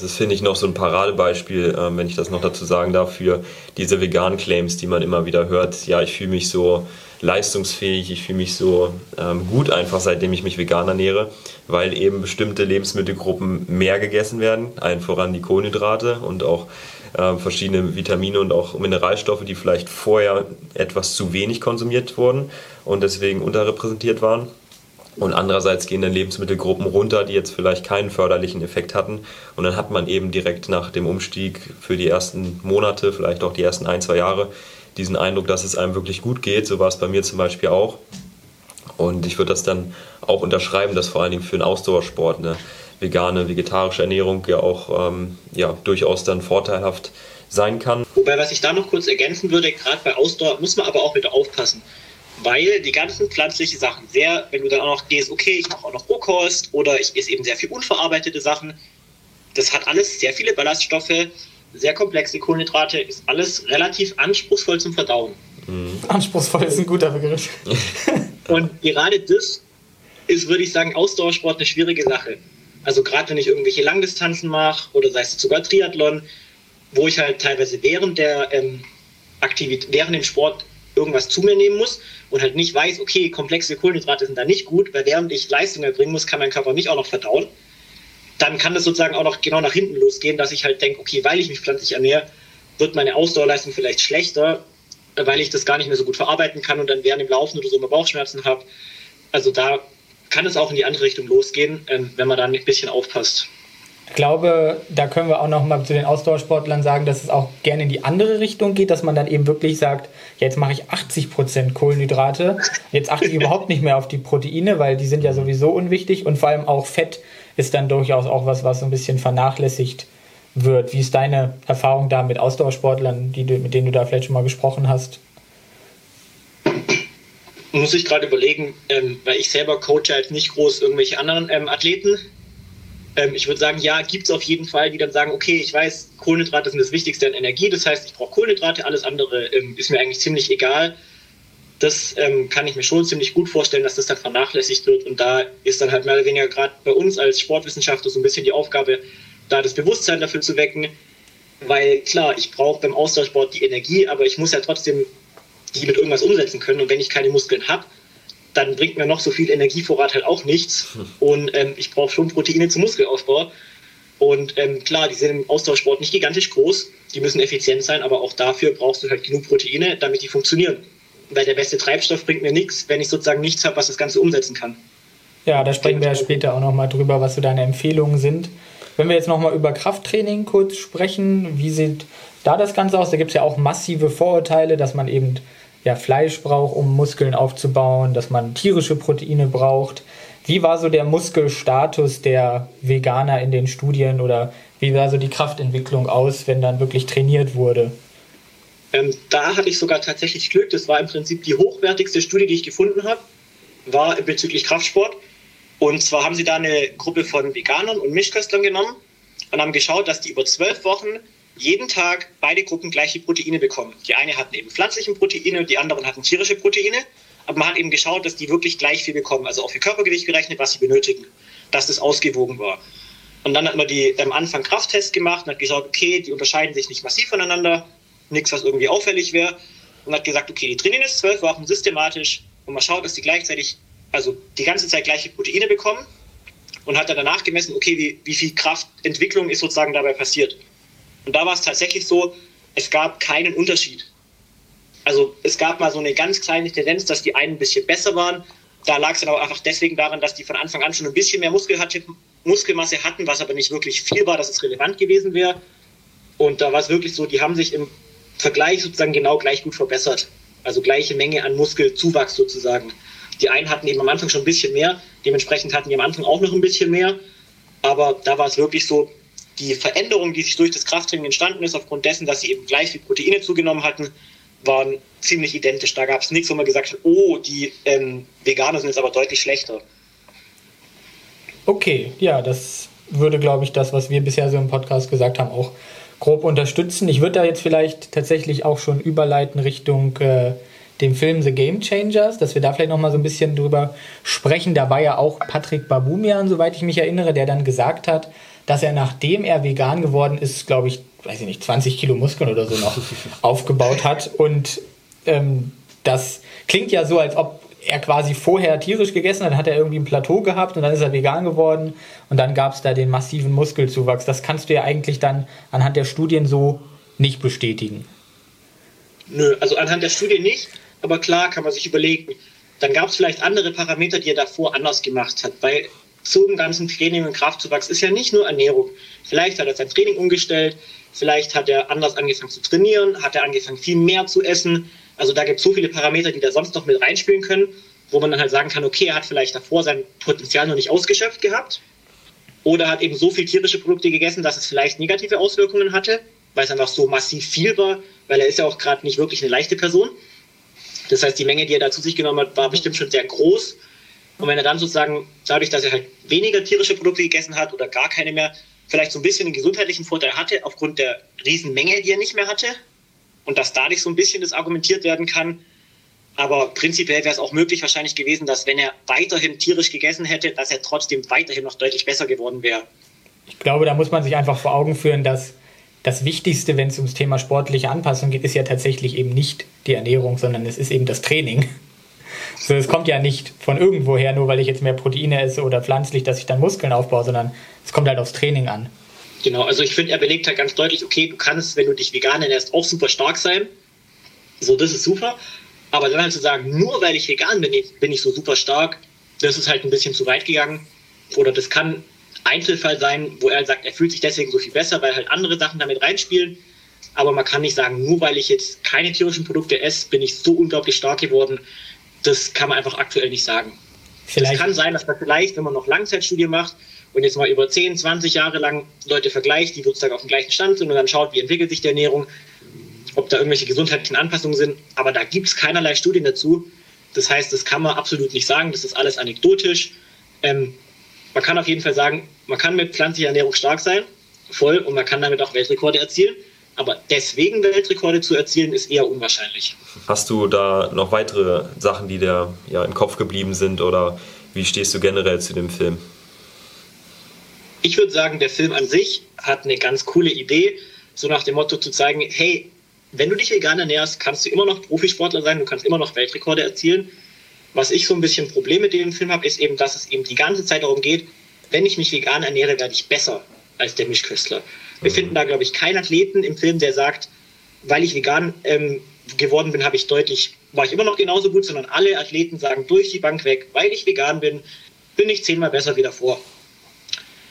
Das ist, finde ich, noch so ein Paradebeispiel, ähm, wenn ich das noch dazu sagen darf, für diese veganen Claims, die man immer wieder hört. Ja, ich fühle mich so leistungsfähig, ich fühle mich so ähm, gut einfach, seitdem ich mich vegan ernähre, weil eben bestimmte Lebensmittelgruppen mehr gegessen werden, allen voran die Kohlenhydrate und auch äh, verschiedene Vitamine und auch Mineralstoffe, die vielleicht vorher etwas zu wenig konsumiert wurden und deswegen unterrepräsentiert waren. Und andererseits gehen dann Lebensmittelgruppen runter, die jetzt vielleicht keinen förderlichen Effekt hatten. Und dann hat man eben direkt nach dem Umstieg für die ersten Monate, vielleicht auch die ersten ein, zwei Jahre, diesen Eindruck, dass es einem wirklich gut geht. So war es bei mir zum Beispiel auch. Und ich würde das dann auch unterschreiben, dass vor allen Dingen für einen Ausdauersport eine vegane, vegetarische Ernährung ja auch ähm, ja, durchaus dann vorteilhaft sein kann. Wobei, was ich da noch kurz ergänzen würde, gerade bei Ausdauer muss man aber auch wieder aufpassen weil die ganzen pflanzlichen Sachen sehr, wenn du dann auch noch gehst, okay, ich mache auch noch Rohkost oder ich esse eben sehr viel unverarbeitete Sachen, das hat alles sehr viele Ballaststoffe, sehr komplexe Kohlenhydrate, ist alles relativ anspruchsvoll zum Verdauen. Mhm. Anspruchsvoll ist ein guter Begriff. Und gerade das ist, würde ich sagen, Ausdauersport eine schwierige Sache. Also gerade wenn ich irgendwelche Langdistanzen mache oder sei es sogar Triathlon, wo ich halt teilweise während der ähm, Aktivität, während dem Sport irgendwas zu mir nehmen muss und halt nicht weiß, okay, komplexe Kohlenhydrate sind da nicht gut, weil während ich Leistung erbringen muss, kann mein Körper nicht auch noch verdauen. Dann kann das sozusagen auch noch genau nach hinten losgehen, dass ich halt denke, okay, weil ich mich pflanzlich ernähre, wird meine Ausdauerleistung vielleicht schlechter, weil ich das gar nicht mehr so gut verarbeiten kann und dann während dem Laufen oder so immer Bauchschmerzen habe. Also da kann es auch in die andere Richtung losgehen, ähm, wenn man da ein bisschen aufpasst. Ich glaube, da können wir auch noch mal zu den Ausdauersportlern sagen, dass es auch gerne in die andere Richtung geht, dass man dann eben wirklich sagt, jetzt mache ich 80% Kohlenhydrate, jetzt achte ich überhaupt nicht mehr auf die Proteine, weil die sind ja sowieso unwichtig und vor allem auch Fett ist dann durchaus auch was, was so ein bisschen vernachlässigt wird. Wie ist deine Erfahrung da mit Ausdauersportlern, die du, mit denen du da vielleicht schon mal gesprochen hast? Muss ich gerade überlegen, ähm, weil ich selber coache halt nicht groß irgendwelche anderen ähm, Athleten, ähm, ich würde sagen, ja, gibt es auf jeden Fall, die dann sagen, okay, ich weiß, Kohlenhydrate sind das Wichtigste an Energie, das heißt, ich brauche Kohlenhydrate, alles andere ähm, ist mir eigentlich ziemlich egal. Das ähm, kann ich mir schon ziemlich gut vorstellen, dass das dann vernachlässigt wird. Und da ist dann halt mehr oder weniger gerade bei uns als Sportwissenschaftler so ein bisschen die Aufgabe, da das Bewusstsein dafür zu wecken. Weil klar, ich brauche beim Austauschsport die Energie, aber ich muss ja trotzdem die mit irgendwas umsetzen können. Und wenn ich keine Muskeln habe, dann bringt mir noch so viel Energievorrat halt auch nichts. Und ähm, ich brauche schon Proteine zum Muskelaufbau. Und ähm, klar, die sind im Austauschsport nicht gigantisch groß, die müssen effizient sein, aber auch dafür brauchst du halt genug Proteine, damit die funktionieren. Weil der beste Treibstoff bringt mir nichts, wenn ich sozusagen nichts habe, was das Ganze umsetzen kann. Ja, da sprechen wir ja später auch nochmal drüber, was so deine Empfehlungen sind. Wenn wir jetzt nochmal über Krafttraining kurz sprechen, wie sieht da das Ganze aus? Da gibt es ja auch massive Vorurteile, dass man eben ja, Fleisch braucht, um Muskeln aufzubauen, dass man tierische Proteine braucht. Wie war so der Muskelstatus der Veganer in den Studien oder wie sah so die Kraftentwicklung aus, wenn dann wirklich trainiert wurde? Ähm, da hatte ich sogar tatsächlich Glück. Das war im Prinzip die hochwertigste Studie, die ich gefunden habe, war bezüglich Kraftsport. Und zwar haben sie da eine Gruppe von Veganern und Mischköstlern genommen und haben geschaut, dass die über zwölf Wochen jeden Tag beide Gruppen gleiche Proteine bekommen. Die eine hatten eben pflanzliche Proteine die anderen hatten tierische Proteine. Aber man hat eben geschaut, dass die wirklich gleich viel bekommen, also auf ihr Körpergewicht gerechnet, was sie benötigen, dass das ausgewogen war. Und dann hat man die am Anfang Krafttests gemacht und hat gesagt, okay, die unterscheiden sich nicht massiv voneinander, nichts, was irgendwie auffällig wäre. Und hat gesagt, okay, die trainieren jetzt zwölf Wochen systematisch und man schaut, dass die gleichzeitig, also die ganze Zeit gleiche Proteine bekommen und hat dann danach gemessen, okay, wie, wie viel Kraftentwicklung ist sozusagen dabei passiert. Und da war es tatsächlich so, es gab keinen Unterschied. Also es gab mal so eine ganz kleine Tendenz, dass die einen ein bisschen besser waren. Da lag es dann aber einfach deswegen daran, dass die von Anfang an schon ein bisschen mehr Muskel hatte, Muskelmasse hatten, was aber nicht wirklich viel war, dass es relevant gewesen wäre. Und da war es wirklich so, die haben sich im Vergleich sozusagen genau gleich gut verbessert. Also gleiche Menge an Muskelzuwachs sozusagen. Die einen hatten eben am Anfang schon ein bisschen mehr, dementsprechend hatten die am Anfang auch noch ein bisschen mehr. Aber da war es wirklich so, die Veränderung, die sich durch das Krafttraining entstanden ist, aufgrund dessen, dass sie eben gleich viel Proteine zugenommen hatten, waren ziemlich identisch. Da gab es nichts, wo man gesagt hat, oh, die ähm, Veganer sind jetzt aber deutlich schlechter. Okay, ja, das würde, glaube ich, das, was wir bisher so im Podcast gesagt haben, auch grob unterstützen. Ich würde da jetzt vielleicht tatsächlich auch schon überleiten Richtung äh, dem Film The Game Changers, dass wir da vielleicht noch mal so ein bisschen drüber sprechen. Da war ja auch Patrick Babumian, soweit ich mich erinnere, der dann gesagt hat, dass er nachdem er vegan geworden ist, glaube ich, weiß ich nicht, 20 Kilo Muskeln oder so noch aufgebaut hat. Und ähm, das klingt ja so, als ob er quasi vorher tierisch gegessen hat, hat er irgendwie ein Plateau gehabt und dann ist er vegan geworden und dann gab es da den massiven Muskelzuwachs. Das kannst du ja eigentlich dann anhand der Studien so nicht bestätigen. Nö, also anhand der Studie nicht, aber klar kann man sich überlegen, dann gab es vielleicht andere Parameter, die er davor anders gemacht hat, weil zum ganzen Training und Kraftzuwachs ist ja nicht nur Ernährung. Vielleicht hat er sein Training umgestellt, vielleicht hat er anders angefangen zu trainieren, hat er angefangen viel mehr zu essen, also da gibt es so viele Parameter, die da sonst noch mit reinspielen können, wo man dann halt sagen kann, okay, er hat vielleicht davor sein Potenzial noch nicht ausgeschöpft gehabt oder hat eben so viel tierische Produkte gegessen, dass es vielleicht negative Auswirkungen hatte, weil es einfach so massiv viel war, weil er ist ja auch gerade nicht wirklich eine leichte Person. Das heißt, die Menge, die er da zu sich genommen hat, war bestimmt schon sehr groß. Und wenn er dann sozusagen, dadurch, dass er halt weniger tierische Produkte gegessen hat oder gar keine mehr, vielleicht so ein bisschen einen gesundheitlichen Vorteil hatte, aufgrund der Riesenmenge, die er nicht mehr hatte, und dass dadurch so ein bisschen das argumentiert werden kann. Aber prinzipiell wäre es auch möglich wahrscheinlich gewesen, dass wenn er weiterhin tierisch gegessen hätte, dass er trotzdem weiterhin noch deutlich besser geworden wäre. Ich glaube, da muss man sich einfach vor Augen führen, dass das Wichtigste, wenn es ums Thema sportliche Anpassung geht, ist ja tatsächlich eben nicht die Ernährung, sondern es ist eben das Training. So, es kommt ja nicht von irgendwoher, nur weil ich jetzt mehr Proteine esse oder pflanzlich, dass ich dann Muskeln aufbaue, sondern es kommt halt aufs Training an. Genau, also ich finde, er belegt halt ganz deutlich, okay, du kannst, wenn du dich vegan ernährst, auch super stark sein. So, das ist super. Aber dann halt zu sagen, nur weil ich vegan bin, bin ich so super stark, das ist halt ein bisschen zu weit gegangen. Oder das kann Einzelfall sein, wo er sagt, er fühlt sich deswegen so viel besser, weil halt andere Sachen damit reinspielen. Aber man kann nicht sagen, nur weil ich jetzt keine tierischen Produkte esse, bin ich so unglaublich stark geworden. Das kann man einfach aktuell nicht sagen. Vielleicht. Es kann sein, dass man vielleicht, wenn man noch Langzeitstudien macht, und jetzt mal über 10, 20 Jahre lang Leute vergleicht, die sozusagen auf dem gleichen Stand sind und dann schaut, wie entwickelt sich die Ernährung, ob da irgendwelche gesundheitlichen Anpassungen sind. Aber da gibt es keinerlei Studien dazu. Das heißt, das kann man absolut nicht sagen. Das ist alles anekdotisch. Ähm, man kann auf jeden Fall sagen, man kann mit pflanzlicher Ernährung stark sein, voll, und man kann damit auch Weltrekorde erzielen. Aber deswegen Weltrekorde zu erzielen, ist eher unwahrscheinlich. Hast du da noch weitere Sachen, die dir ja, im Kopf geblieben sind oder wie stehst du generell zu dem Film? ich würde sagen, der Film an sich hat eine ganz coole Idee, so nach dem Motto zu zeigen, hey, wenn du dich vegan ernährst, kannst du immer noch Profisportler sein, du kannst immer noch Weltrekorde erzielen. Was ich so ein bisschen Problem mit dem Film habe, ist eben, dass es eben die ganze Zeit darum geht, wenn ich mich vegan ernähre, werde ich besser als der Mischköstler. Wir finden da, glaube ich, keinen Athleten im Film, der sagt, weil ich vegan ähm, geworden bin, habe ich deutlich, war ich immer noch genauso gut, sondern alle Athleten sagen durch die Bank weg, weil ich vegan bin, bin ich zehnmal besser wie davor.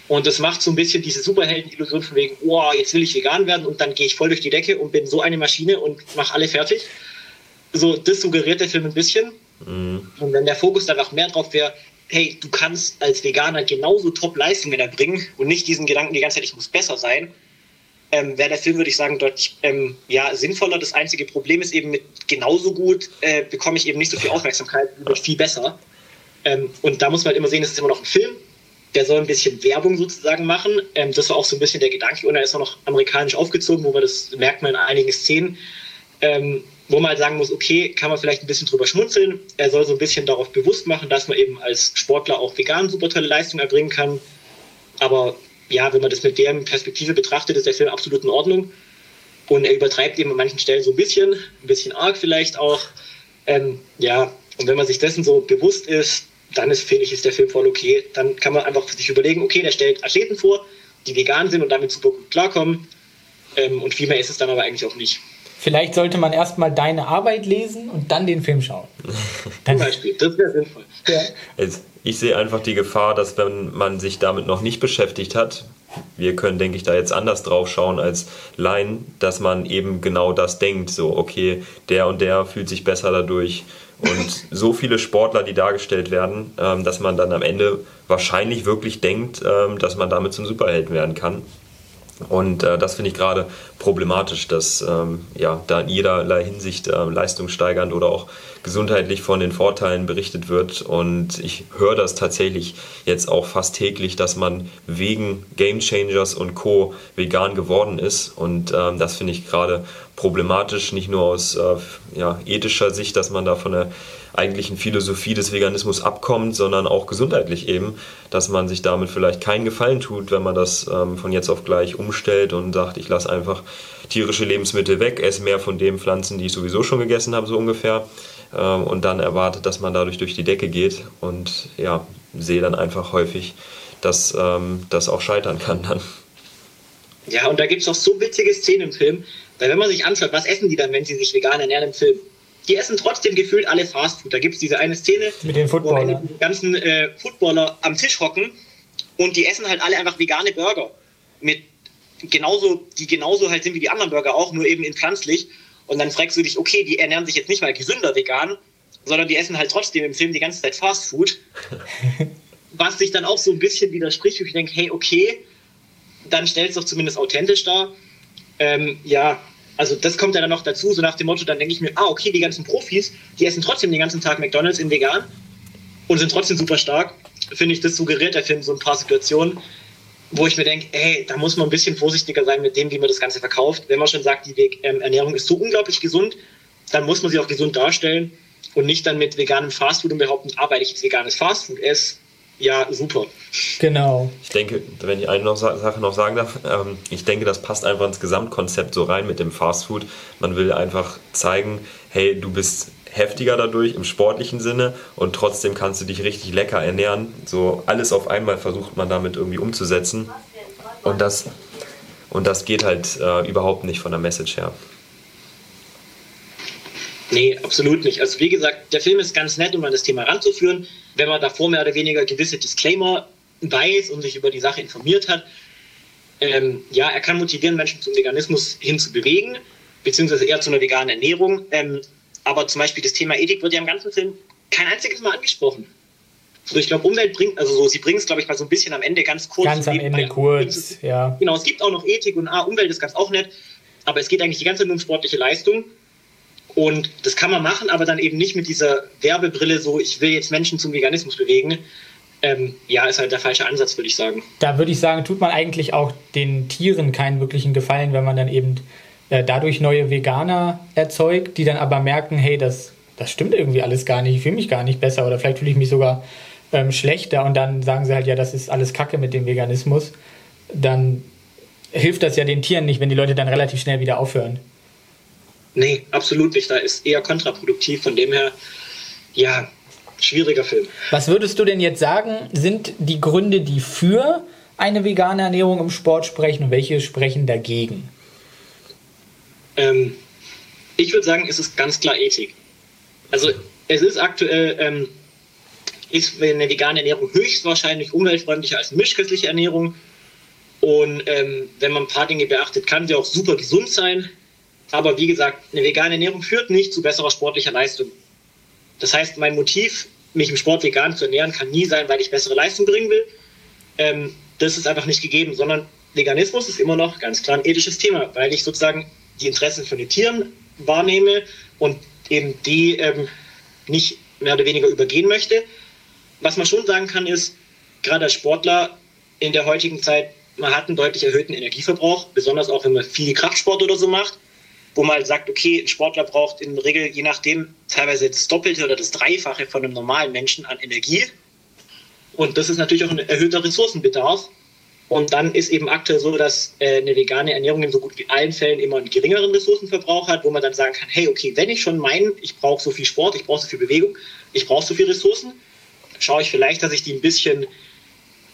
Und das macht so ein bisschen diese Superhelden-Illusion von wegen, oh, jetzt will ich vegan werden und dann gehe ich voll durch die Decke und bin so eine Maschine und mache alle fertig. So, das suggeriert der Film ein bisschen. Mhm. Und wenn der Fokus dann auch mehr drauf wäre, hey, du kannst als Veganer genauso Top-Leistungen erbringen und nicht diesen Gedanken die ganze Zeit, ich muss besser sein, ähm, wäre der Film, würde ich sagen, deutlich ähm, ja, sinnvoller. Das einzige Problem ist eben mit genauso gut äh, bekomme ich eben nicht so viel Aufmerksamkeit, wird viel besser. Ähm, und da muss man halt immer sehen, es ist immer noch ein Film der soll ein bisschen Werbung sozusagen machen. Ähm, das war auch so ein bisschen der Gedanke und er ist auch noch amerikanisch aufgezogen, wo man das merkt man in einigen Szenen. Wo man halt sagen muss, okay, kann man vielleicht ein bisschen drüber schmunzeln. Er soll so ein bisschen darauf bewusst machen, dass man eben als Sportler auch vegan super tolle Leistungen erbringen kann. Aber ja, wenn man das mit deren Perspektive betrachtet, ist der Film absolut in Ordnung. Und er übertreibt eben an manchen Stellen so ein bisschen, ein bisschen arg vielleicht auch. Ähm, ja, und wenn man sich dessen so bewusst ist, dann ist, finde ich, ist der Film voll okay. Dann kann man einfach sich überlegen, okay, der stellt Athleten vor, die vegan sind und damit super gut klarkommen. Ähm, und viel mehr ist es dann aber eigentlich auch nicht. Vielleicht sollte man erstmal deine Arbeit lesen und dann den Film schauen. Zum Beispiel, das wäre sinnvoll. Ja. Also ich sehe einfach die Gefahr, dass wenn man sich damit noch nicht beschäftigt hat, wir können, denke ich, da jetzt anders drauf schauen als Laien, dass man eben genau das denkt. So, okay, der und der fühlt sich besser dadurch. Und so viele Sportler, die dargestellt werden, ähm, dass man dann am Ende wahrscheinlich wirklich denkt, ähm, dass man damit zum Superhelden werden kann. Und äh, das finde ich gerade problematisch, dass ähm, ja, da in jederlei Hinsicht äh, leistungssteigernd oder auch gesundheitlich von den Vorteilen berichtet wird. Und ich höre das tatsächlich jetzt auch fast täglich, dass man wegen Game Changers und Co. vegan geworden ist. Und ähm, das finde ich gerade problematisch, nicht nur aus äh, ja, ethischer Sicht, dass man da von der eigentlichen Philosophie des Veganismus abkommt, sondern auch gesundheitlich eben, dass man sich damit vielleicht keinen Gefallen tut, wenn man das ähm, von jetzt auf gleich umstellt und sagt, ich lasse einfach tierische Lebensmittel weg, esse mehr von den Pflanzen, die ich sowieso schon gegessen habe, so ungefähr, ähm, und dann erwartet, dass man dadurch durch die Decke geht und ja, sehe dann einfach häufig, dass ähm, das auch scheitern kann dann. Ja, und da gibt es auch so witzige Szenen im Film, weil wenn man sich anschaut, was essen die dann, wenn sie sich vegan ernähren im Film? Die essen trotzdem gefühlt alle Fastfood. Da gibt es diese eine Szene, mit den Footballern. wo die ganzen äh, Footballer am Tisch hocken und die essen halt alle einfach vegane Burger. Mit genauso, die genauso halt sind wie die anderen Burger auch, nur eben in pflanzlich. Und dann fragst du dich, okay, die ernähren sich jetzt nicht mal gesünder vegan, sondern die essen halt trotzdem im Film die ganze Zeit Fastfood. Was sich dann auch so ein bisschen widerspricht, wo ich denke, hey, okay, dann stellt es doch zumindest authentisch dar. Ähm, ja, also das kommt ja dann noch dazu, so nach dem Motto, dann denke ich mir, ah, okay, die ganzen Profis, die essen trotzdem den ganzen Tag McDonalds in vegan und sind trotzdem super stark. Finde ich, das suggeriert der Film so ein paar Situationen, wo ich mir denke, ey, da muss man ein bisschen vorsichtiger sein mit dem, wie man das Ganze verkauft. Wenn man schon sagt, die Weg ähm, Ernährung ist so unglaublich gesund, dann muss man sie auch gesund darstellen und nicht dann mit veganem Fastfood und behaupten, ah, weil ich jetzt veganes Fastfood esse, ja, super. Genau. Ich denke, wenn ich eine noch, Sache noch sagen darf, ähm, ich denke, das passt einfach ins Gesamtkonzept so rein mit dem Fastfood. Man will einfach zeigen, hey, du bist heftiger dadurch im sportlichen Sinne und trotzdem kannst du dich richtig lecker ernähren. So alles auf einmal versucht man damit irgendwie umzusetzen. Und das, und das geht halt äh, überhaupt nicht von der Message her. Nee, absolut nicht. Also wie gesagt, der Film ist ganz nett, um an das Thema ranzuführen. Wenn man davor mehr oder weniger gewisse Disclaimer weiß und sich über die Sache informiert hat, ähm, ja, er kann motivieren, Menschen zum Veganismus hin zu bewegen, beziehungsweise eher zu einer veganen Ernährung. Ähm, aber zum Beispiel das Thema Ethik wird ja im ganzen Film kein einziges Mal angesprochen. So, ich glaube, Umwelt bringt, also so, sie bringt es, glaube ich, mal so ein bisschen am Ende ganz kurz. Ganz am Ende kurz, ja. Genau, es gibt auch noch Ethik und ah, Umwelt ist ganz auch nett, aber es geht eigentlich die ganze Zeit nur um sportliche Leistung. Und das kann man machen, aber dann eben nicht mit dieser Werbebrille, so ich will jetzt Menschen zum Veganismus bewegen. Ähm, ja, ist halt der falsche Ansatz, würde ich sagen. Da würde ich sagen, tut man eigentlich auch den Tieren keinen wirklichen Gefallen, wenn man dann eben äh, dadurch neue Veganer erzeugt, die dann aber merken, hey, das, das stimmt irgendwie alles gar nicht, ich fühle mich gar nicht besser oder vielleicht fühle ich mich sogar ähm, schlechter und dann sagen sie halt, ja, das ist alles Kacke mit dem Veganismus. Dann hilft das ja den Tieren nicht, wenn die Leute dann relativ schnell wieder aufhören. Nee, absolut nicht. Da ist eher kontraproduktiv. Von dem her, ja, schwieriger Film. Was würdest du denn jetzt sagen, sind die Gründe, die für eine vegane Ernährung im Sport sprechen und welche sprechen dagegen? Ähm, ich würde sagen, es ist ganz klar Ethik. Also es ist aktuell, ähm, ist eine vegane Ernährung höchstwahrscheinlich umweltfreundlicher als eine mischköstliche Ernährung. Und ähm, wenn man ein paar Dinge beachtet, kann sie auch super gesund sein. Aber wie gesagt, eine vegane Ernährung führt nicht zu besserer sportlicher Leistung. Das heißt, mein Motiv, mich im Sport vegan zu ernähren, kann nie sein, weil ich bessere Leistung bringen will. Ähm, das ist einfach nicht gegeben, sondern Veganismus ist immer noch ganz klar ein ethisches Thema, weil ich sozusagen die Interessen von den Tieren wahrnehme und eben die ähm, nicht mehr oder weniger übergehen möchte. Was man schon sagen kann, ist, gerade als Sportler in der heutigen Zeit, man hat einen deutlich erhöhten Energieverbrauch, besonders auch wenn man viel Kraftsport oder so macht, wo man halt sagt, okay, ein Sportler braucht in der Regel, je nachdem, teilweise das Doppelte oder das Dreifache von einem normalen Menschen an Energie. Und das ist natürlich auch ein erhöhter Ressourcenbedarf. Und dann ist eben aktuell so, dass äh, eine vegane Ernährung in so gut wie allen Fällen immer einen geringeren Ressourcenverbrauch hat, wo man dann sagen kann, hey, okay, wenn ich schon meine, ich brauche so viel Sport, ich brauche so viel Bewegung, ich brauche so viel Ressourcen, schaue ich vielleicht, dass ich die ein bisschen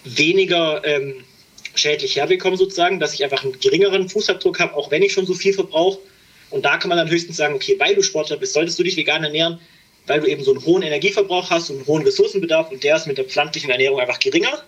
weniger ähm, schädlich herbekomme sozusagen, dass ich einfach einen geringeren Fußabdruck habe, auch wenn ich schon so viel verbrauche. Und da kann man dann höchstens sagen, okay, weil du Sportler bist, solltest du dich vegan ernähren, weil du eben so einen hohen Energieverbrauch hast und einen hohen Ressourcenbedarf und der ist mit der pflanzlichen Ernährung einfach geringer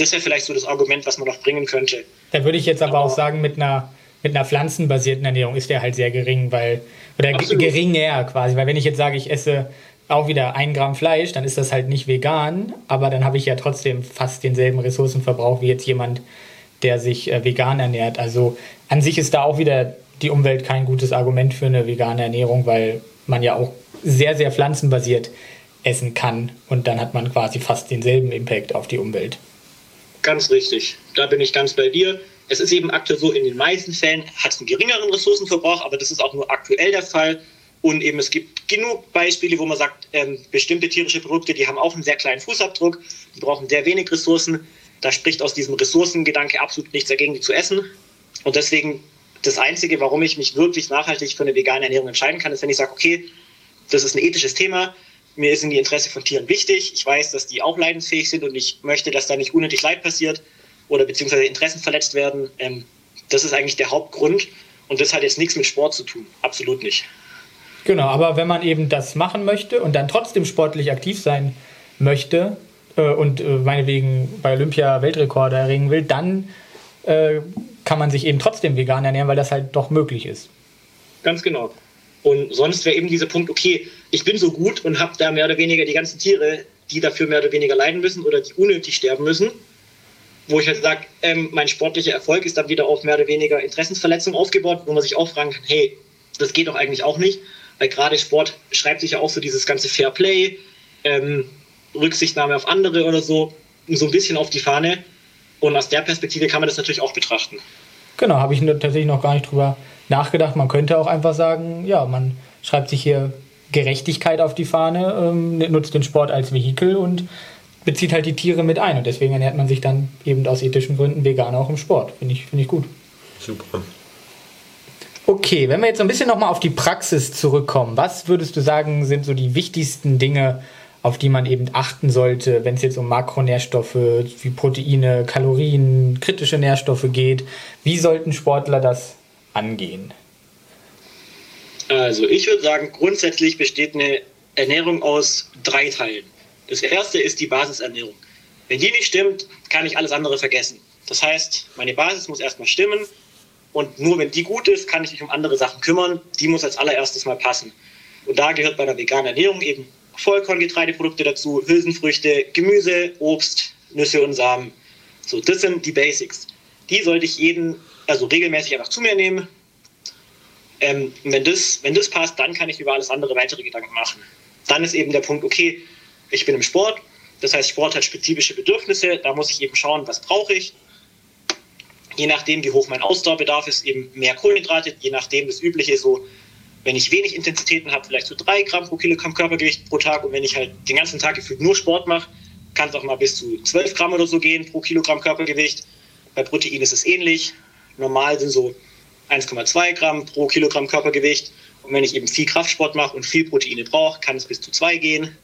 das wäre vielleicht so das Argument, was man noch bringen könnte. Da würde ich jetzt aber, aber auch sagen, mit einer, mit einer pflanzenbasierten Ernährung ist der halt sehr gering, weil, oder Absolut. geringer quasi, weil wenn ich jetzt sage, ich esse auch wieder ein Gramm Fleisch, dann ist das halt nicht vegan, aber dann habe ich ja trotzdem fast denselben Ressourcenverbrauch wie jetzt jemand, der sich äh, vegan ernährt. Also an sich ist da auch wieder die Umwelt kein gutes Argument für eine vegane Ernährung, weil man ja auch sehr, sehr pflanzenbasiert essen kann und dann hat man quasi fast denselben Impact auf die Umwelt. Ganz richtig. Da bin ich ganz bei dir. Es ist eben aktuell so, in den meisten Fällen hat es einen geringeren Ressourcenverbrauch, aber das ist auch nur aktuell der Fall. Und eben es gibt genug Beispiele, wo man sagt, ähm, bestimmte tierische Produkte, die haben auch einen sehr kleinen Fußabdruck, die brauchen sehr wenig Ressourcen. Da spricht aus diesem Ressourcengedanke absolut nichts dagegen, die zu essen. Und deswegen das Einzige, warum ich mich wirklich nachhaltig für eine vegane Ernährung entscheiden kann, ist, wenn ich sage, okay, das ist ein ethisches Thema, mir sind die Interesse von Tieren wichtig. Ich weiß, dass die auch leidensfähig sind und ich möchte, dass da nicht unnötig Leid passiert oder beziehungsweise Interessen verletzt werden. Ähm, das ist eigentlich der Hauptgrund und das hat jetzt nichts mit Sport zu tun. Absolut nicht. Genau, aber wenn man eben das machen möchte und dann trotzdem sportlich aktiv sein möchte äh, und äh, meinetwegen bei Olympia Weltrekorde erringen will, dann äh, kann man sich eben trotzdem vegan ernähren, weil das halt doch möglich ist. Ganz genau. Und sonst wäre eben dieser Punkt, okay, ich bin so gut und habe da mehr oder weniger die ganzen Tiere, die dafür mehr oder weniger leiden müssen oder die unnötig sterben müssen. Wo ich halt sage, ähm, mein sportlicher Erfolg ist dann wieder auf mehr oder weniger Interessensverletzung aufgebaut, wo man sich auch fragen kann, hey, das geht doch eigentlich auch nicht. Weil gerade Sport schreibt sich ja auch so dieses ganze Fair Play, ähm, Rücksichtnahme auf andere oder so, so ein bisschen auf die Fahne. Und aus der Perspektive kann man das natürlich auch betrachten. Genau, habe ich tatsächlich noch gar nicht drüber nachgedacht. Man könnte auch einfach sagen, ja, man schreibt sich hier Gerechtigkeit auf die Fahne, ähm, nutzt den Sport als Vehikel und bezieht halt die Tiere mit ein. Und deswegen ernährt man sich dann eben aus ethischen Gründen vegan auch im Sport. Finde ich, find ich gut. Super. Okay, wenn wir jetzt so ein bisschen nochmal auf die Praxis zurückkommen, was würdest du sagen, sind so die wichtigsten Dinge, auf die man eben achten sollte, wenn es jetzt um Makronährstoffe wie Proteine, Kalorien, kritische Nährstoffe geht? Wie sollten Sportler das angehen? Also ich würde sagen, grundsätzlich besteht eine Ernährung aus drei Teilen. Das erste ist die Basisernährung. Wenn die nicht stimmt, kann ich alles andere vergessen. Das heißt, meine Basis muss erstmal stimmen und nur wenn die gut ist, kann ich mich um andere Sachen kümmern. Die muss als allererstes mal passen. Und da gehört bei der veganen Ernährung eben Vollkorngetreideprodukte dazu, Hülsenfrüchte, Gemüse, Obst, Nüsse und Samen. So, das sind die Basics. Die sollte ich jeden also regelmäßig einfach zu mir nehmen. Ähm, wenn, das, wenn das passt, dann kann ich über alles andere weitere Gedanken machen. Dann ist eben der Punkt, okay, ich bin im Sport, das heißt, Sport hat spezifische Bedürfnisse, da muss ich eben schauen, was brauche ich. Je nachdem, wie hoch mein Ausdauerbedarf ist, eben mehr Kohlenhydrate, je nachdem das Übliche so, wenn ich wenig Intensitäten habe, vielleicht so drei Gramm pro Kilogramm Körpergewicht pro Tag und wenn ich halt den ganzen Tag gefühlt nur Sport mache, kann es auch mal bis zu 12 Gramm oder so gehen pro Kilogramm Körpergewicht. Bei Protein ist es ähnlich. Normal sind so 1,2 Gramm pro Kilogramm Körpergewicht. Und wenn ich eben viel Kraftsport mache und viel Proteine brauche, kann es bis zu 2 gehen.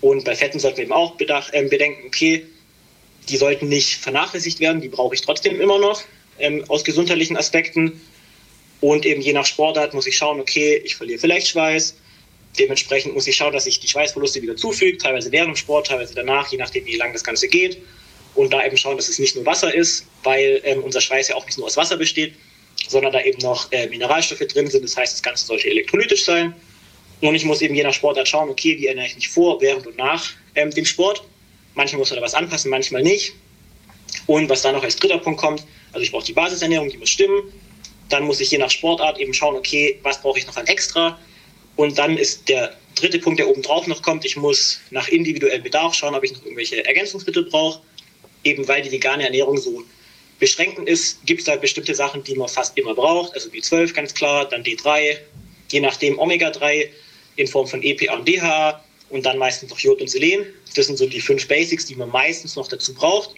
Und bei Fetten sollten wir eben auch äh, bedenken, okay, die sollten nicht vernachlässigt werden, die brauche ich trotzdem immer noch ähm, aus gesundheitlichen Aspekten. Und eben je nach Sportart muss ich schauen, okay, ich verliere vielleicht Schweiß. Dementsprechend muss ich schauen, dass ich die Schweißverluste wieder zufüge, teilweise während dem Sport, teilweise danach, je nachdem, wie lang das Ganze geht und da eben schauen, dass es nicht nur Wasser ist, weil ähm, unser Schweiß ja auch nicht nur aus Wasser besteht, sondern da eben noch äh, Mineralstoffe drin sind. Das heißt, das Ganze sollte elektrolytisch sein. Und ich muss eben je nach Sportart schauen, okay, wie ernähre ich mich vor, während und nach ähm, dem Sport. Manchmal muss man da was anpassen, manchmal nicht. Und was da noch als dritter Punkt kommt, also ich brauche die Basisernährung, die muss stimmen. Dann muss ich je nach Sportart eben schauen, okay, was brauche ich noch an extra. Und dann ist der dritte Punkt, der oben drauf noch kommt, ich muss nach individuellem Bedarf schauen, ob ich noch irgendwelche Ergänzungsmittel brauche. Eben weil die vegane Ernährung so beschränkend ist, gibt es da bestimmte Sachen, die man fast immer braucht. Also B12 ganz klar, dann D3, je nachdem Omega-3 in Form von EPA und DHA und dann meistens noch Jod und Selen. Das sind so die fünf Basics, die man meistens noch dazu braucht.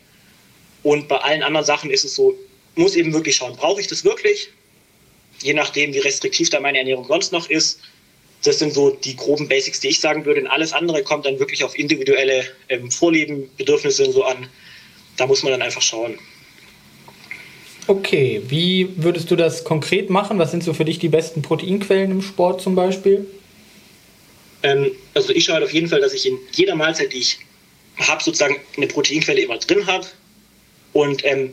Und bei allen anderen Sachen ist es so, muss eben wirklich schauen, brauche ich das wirklich? Je nachdem, wie restriktiv da meine Ernährung sonst noch ist, das sind so die groben Basics, die ich sagen würde. Und alles andere kommt dann wirklich auf individuelle ähm, Vorlieben, Bedürfnisse so an. Da muss man dann einfach schauen. Okay, wie würdest du das konkret machen? Was sind so für dich die besten Proteinquellen im Sport zum Beispiel? Ähm, also ich schaue halt auf jeden Fall, dass ich in jeder Mahlzeit, die ich habe, sozusagen eine Proteinquelle immer drin habe. Und ähm,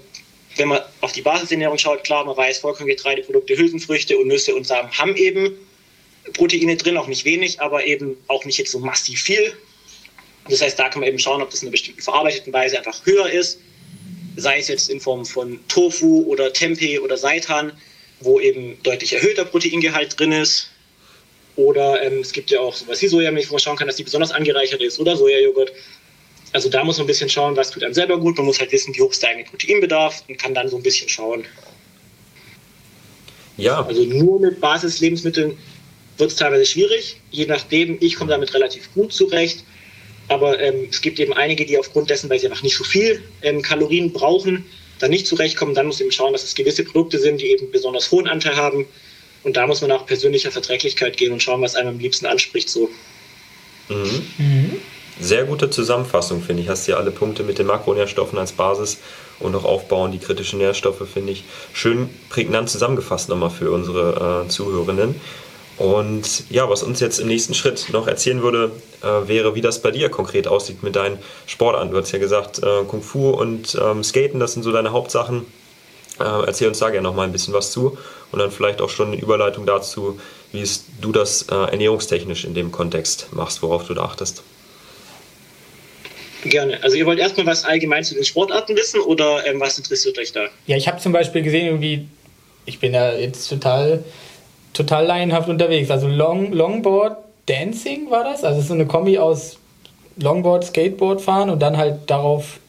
wenn man auf die Basisernährung schaut, klar, man weiß, Vollkorngetreideprodukte, Hülsenfrüchte und Nüsse und Samen haben eben Proteine drin, auch nicht wenig, aber eben auch nicht jetzt so massiv viel. Das heißt, da kann man eben schauen, ob das in einer bestimmten verarbeiteten Weise einfach höher ist. Sei es jetzt in Form von Tofu oder Tempeh oder Seitan, wo eben deutlich erhöhter Proteingehalt drin ist. Oder ähm, es gibt ja auch sowas wie Sojamilch, wo man schauen kann, dass die besonders angereichert ist oder Sojajoghurt. Also da muss man ein bisschen schauen, was tut einem selber gut. Man muss halt wissen, wie hoch ist der eigene Proteinbedarf und kann dann so ein bisschen schauen. Ja. Also nur mit Basislebensmitteln wird es teilweise schwierig. Je nachdem, ich komme damit relativ gut zurecht. Aber ähm, es gibt eben einige, die aufgrund dessen, weil sie einfach nicht so viel ähm, Kalorien brauchen, dann nicht zurechtkommen. Dann muss man eben schauen, dass es gewisse Produkte sind, die eben besonders hohen Anteil haben. Und da muss man nach persönlicher Verträglichkeit gehen und schauen, was einem am liebsten anspricht. So. Mhm. Mhm. Sehr gute Zusammenfassung, finde ich. Hast ja alle Punkte mit den Makronährstoffen als Basis und auch aufbauen, die kritischen Nährstoffe, finde ich schön prägnant zusammengefasst nochmal für unsere äh, Zuhörenden. Und ja, was uns jetzt im nächsten Schritt noch erzählen würde, äh, wäre, wie das bei dir konkret aussieht mit deinen Sportarten. Du hast ja gesagt, äh, Kung Fu und ähm, Skaten, das sind so deine Hauptsachen. Äh, erzähl uns da gerne noch mal ein bisschen was zu und dann vielleicht auch schon eine Überleitung dazu, wie du das äh, ernährungstechnisch in dem Kontext machst, worauf du da achtest. Gerne. Also ihr wollt erstmal was allgemein zu den Sportarten wissen oder ähm, was interessiert euch da? Ja, ich habe zum Beispiel gesehen, irgendwie, ich bin da jetzt total total laienhaft unterwegs. Also Long, Longboard Dancing war das? Also so eine Kombi aus Longboard, Skateboard fahren und dann halt darauf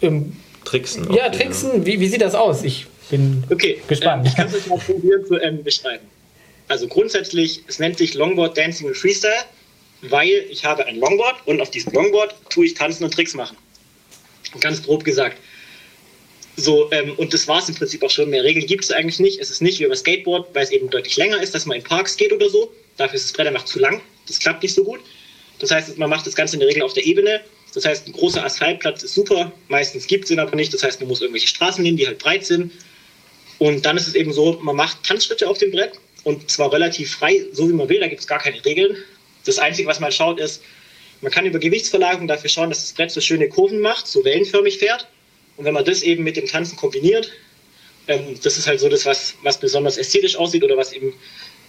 im Tricksen. Ja, Tricksen. Wie, wie sieht das aus? Ich bin okay, gespannt. Äh, ich kann es mal probieren zu ähm, beschreiben. Also grundsätzlich, es nennt sich Longboard Dancing und Freestyle, weil ich habe ein Longboard und auf diesem Longboard tue ich tanzen und Tricks machen. Ganz grob gesagt. So, ähm, und das war es im Prinzip auch schon. Mehr Regeln gibt es eigentlich nicht. Es ist nicht wie beim Skateboard, weil es eben deutlich länger ist, dass man in Parks geht oder so. Dafür ist das Brett einfach zu lang. Das klappt nicht so gut. Das heißt, man macht das Ganze in der Regel auf der Ebene. Das heißt, ein großer Asphaltplatz ist super. Meistens gibt es ihn aber nicht. Das heißt, man muss irgendwelche Straßen nehmen, die halt breit sind. Und dann ist es eben so, man macht Tanzschritte auf dem Brett und zwar relativ frei, so wie man will. Da gibt es gar keine Regeln. Das Einzige, was man schaut, ist, man kann über Gewichtsverlagerung dafür schauen, dass das Brett so schöne Kurven macht, so wellenförmig fährt. Und wenn man das eben mit dem Tanzen kombiniert, ähm, das ist halt so das, was, was besonders ästhetisch aussieht oder was eben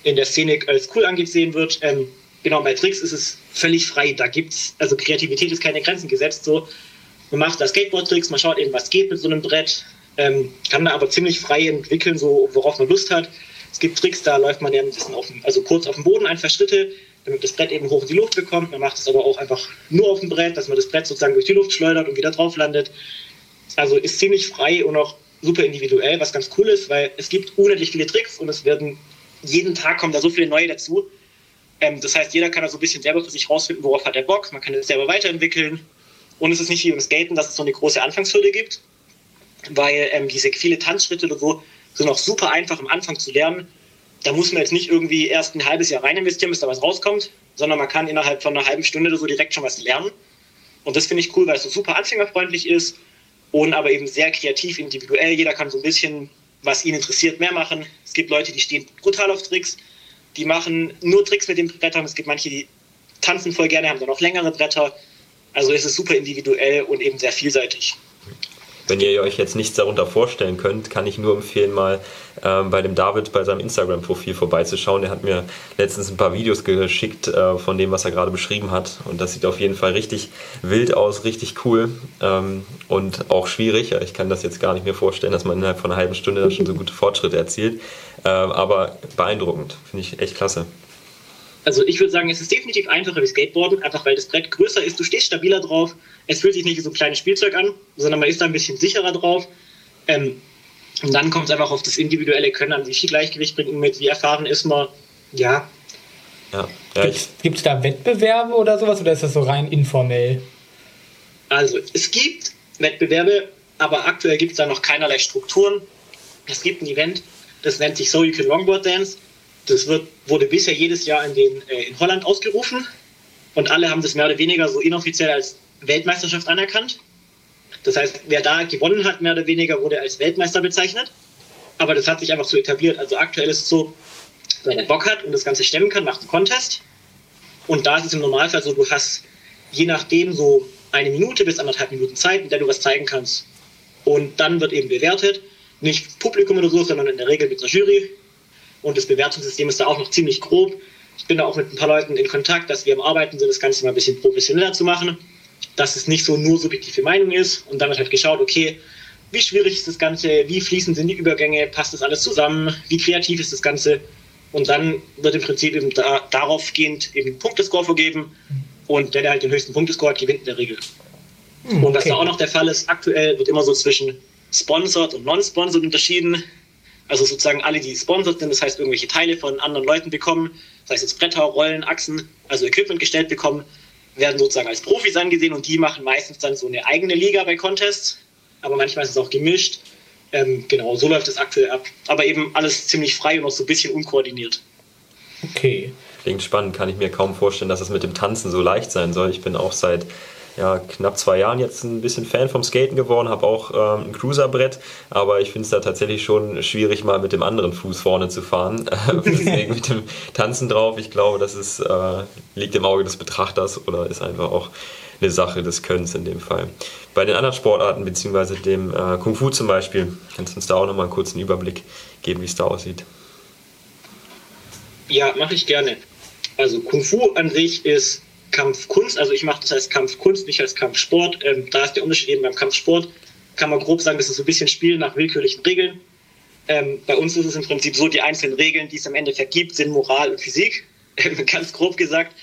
in der Szene als cool angesehen wird. Ähm, genau, bei Tricks ist es völlig frei. Da gibt es, also Kreativität ist keine Grenzen gesetzt. So, man macht da Skateboard-Tricks, man schaut eben, was geht mit so einem Brett, ähm, kann da aber ziemlich frei entwickeln, so worauf man Lust hat. Es gibt Tricks, da läuft man ja ein bisschen auf, also kurz auf dem Boden einfach Schritte, damit das Brett eben hoch in die Luft bekommt. Man macht es aber auch einfach nur auf dem Brett, dass man das Brett sozusagen durch die Luft schleudert und wieder drauf landet. Also ist ziemlich frei und auch super individuell, was ganz cool ist, weil es gibt unendlich viele Tricks und es werden jeden Tag kommen da so viele neue dazu. Ähm, das heißt, jeder kann da so ein bisschen selber für sich rausfinden, worauf hat er Bock. Man kann es selber weiterentwickeln. Und es ist nicht wie beim Skaten, dass es so eine große Anfangshürde gibt, weil ähm, diese viele Tanzschritte oder so sind auch super einfach am Anfang zu lernen. Da muss man jetzt nicht irgendwie erst ein halbes Jahr rein investieren, bis da was rauskommt, sondern man kann innerhalb von einer halben Stunde oder so direkt schon was lernen. Und das finde ich cool, weil es so super anfängerfreundlich ist und aber eben sehr kreativ, individuell. Jeder kann so ein bisschen, was ihn interessiert, mehr machen. Es gibt Leute, die stehen brutal auf Tricks, die machen nur Tricks mit den Brettern. Es gibt manche, die tanzen voll gerne, haben dann noch längere Bretter. Also es ist super individuell und eben sehr vielseitig. Wenn ihr euch jetzt nichts darunter vorstellen könnt, kann ich nur empfehlen, mal ähm, bei dem David bei seinem Instagram-Profil vorbeizuschauen. Er hat mir letztens ein paar Videos geschickt äh, von dem, was er gerade beschrieben hat. Und das sieht auf jeden Fall richtig wild aus, richtig cool ähm, und auch schwierig. Ich kann das jetzt gar nicht mehr vorstellen, dass man innerhalb von einer halben Stunde da schon so gute Fortschritte erzielt. Ähm, aber beeindruckend, finde ich echt klasse. Also ich würde sagen, es ist definitiv einfacher wie Skateboarden, einfach weil das Brett größer ist, du stehst stabiler drauf, es fühlt sich nicht wie so ein kleines Spielzeug an, sondern man ist da ein bisschen sicherer drauf. Ähm, und dann kommt es einfach auf das individuelle Können an, wie viel Gleichgewicht bringt man mit, wie erfahren ist man. Ja. ja, ja Gibt es da Wettbewerbe oder sowas oder ist das so rein informell? Also es gibt Wettbewerbe, aber aktuell gibt es da noch keinerlei Strukturen. Es gibt ein Event, das nennt sich So You Can Longboard Dance. Das wird, wurde bisher jedes Jahr in, den, äh, in Holland ausgerufen und alle haben das mehr oder weniger so inoffiziell als Weltmeisterschaft anerkannt. Das heißt, wer da gewonnen hat, mehr oder weniger, wurde als Weltmeister bezeichnet. Aber das hat sich einfach so etabliert. Also aktuell ist es so, wer Bock hat und das Ganze stemmen kann, macht einen Contest. Und da ist es im Normalfall so, du hast je nachdem so eine Minute bis anderthalb Minuten Zeit, in der du was zeigen kannst. Und dann wird eben bewertet, nicht Publikum oder so, sondern in der Regel mit einer Jury. Und das Bewertungssystem ist da auch noch ziemlich grob. Ich bin da auch mit ein paar Leuten in Kontakt, dass wir am Arbeiten sind, das Ganze mal ein bisschen professioneller zu machen, dass es nicht so nur subjektive Meinung ist. Und dann wird halt geschaut, okay, wie schwierig ist das Ganze, wie fließend sind die Übergänge, passt das alles zusammen, wie kreativ ist das Ganze. Und dann wird im Prinzip eben da, darauf gehend eben Punktescore vergeben. Und der, der halt den höchsten Punktescore hat, gewinnt in der Regel. Okay. Und was da auch noch der Fall ist, aktuell wird immer so zwischen sponsored und non-sponsored unterschieden. Also sozusagen alle, die sponsored sind, das heißt irgendwelche Teile von anderen Leuten bekommen, das heißt jetzt Bretter, Rollen, Achsen, also Equipment gestellt bekommen, werden sozusagen als Profis angesehen und die machen meistens dann so eine eigene Liga bei Contests, aber manchmal ist es auch gemischt. Ähm, genau, so läuft es aktuell ab. Aber eben alles ziemlich frei und auch so ein bisschen unkoordiniert. Okay. Klingt spannend, kann ich mir kaum vorstellen, dass es mit dem Tanzen so leicht sein soll. Ich bin auch seit ja, knapp zwei Jahren jetzt ein bisschen Fan vom Skaten geworden, habe auch ähm, ein Cruiserbrett, aber ich finde es da tatsächlich schon schwierig, mal mit dem anderen Fuß vorne zu fahren. Deswegen mit dem Tanzen drauf, ich glaube, das ist, äh, liegt im Auge des Betrachters oder ist einfach auch eine Sache des Könnens in dem Fall. Bei den anderen Sportarten, beziehungsweise dem äh, Kung Fu zum Beispiel, kannst du uns da auch nochmal einen kurzen Überblick geben, wie es da aussieht? Ja, mache ich gerne. Also Kung Fu an sich ist Kampfkunst, also ich mache das als Kampfkunst, nicht als Kampfsport. Ähm, da ist der Unterschied eben beim Kampfsport, kann man grob sagen, das ist so ein bisschen Spielen nach willkürlichen Regeln. Ähm, bei uns ist es im Prinzip so, die einzelnen Regeln, die es am Ende vergibt, sind Moral und Physik, ähm, ganz grob gesagt.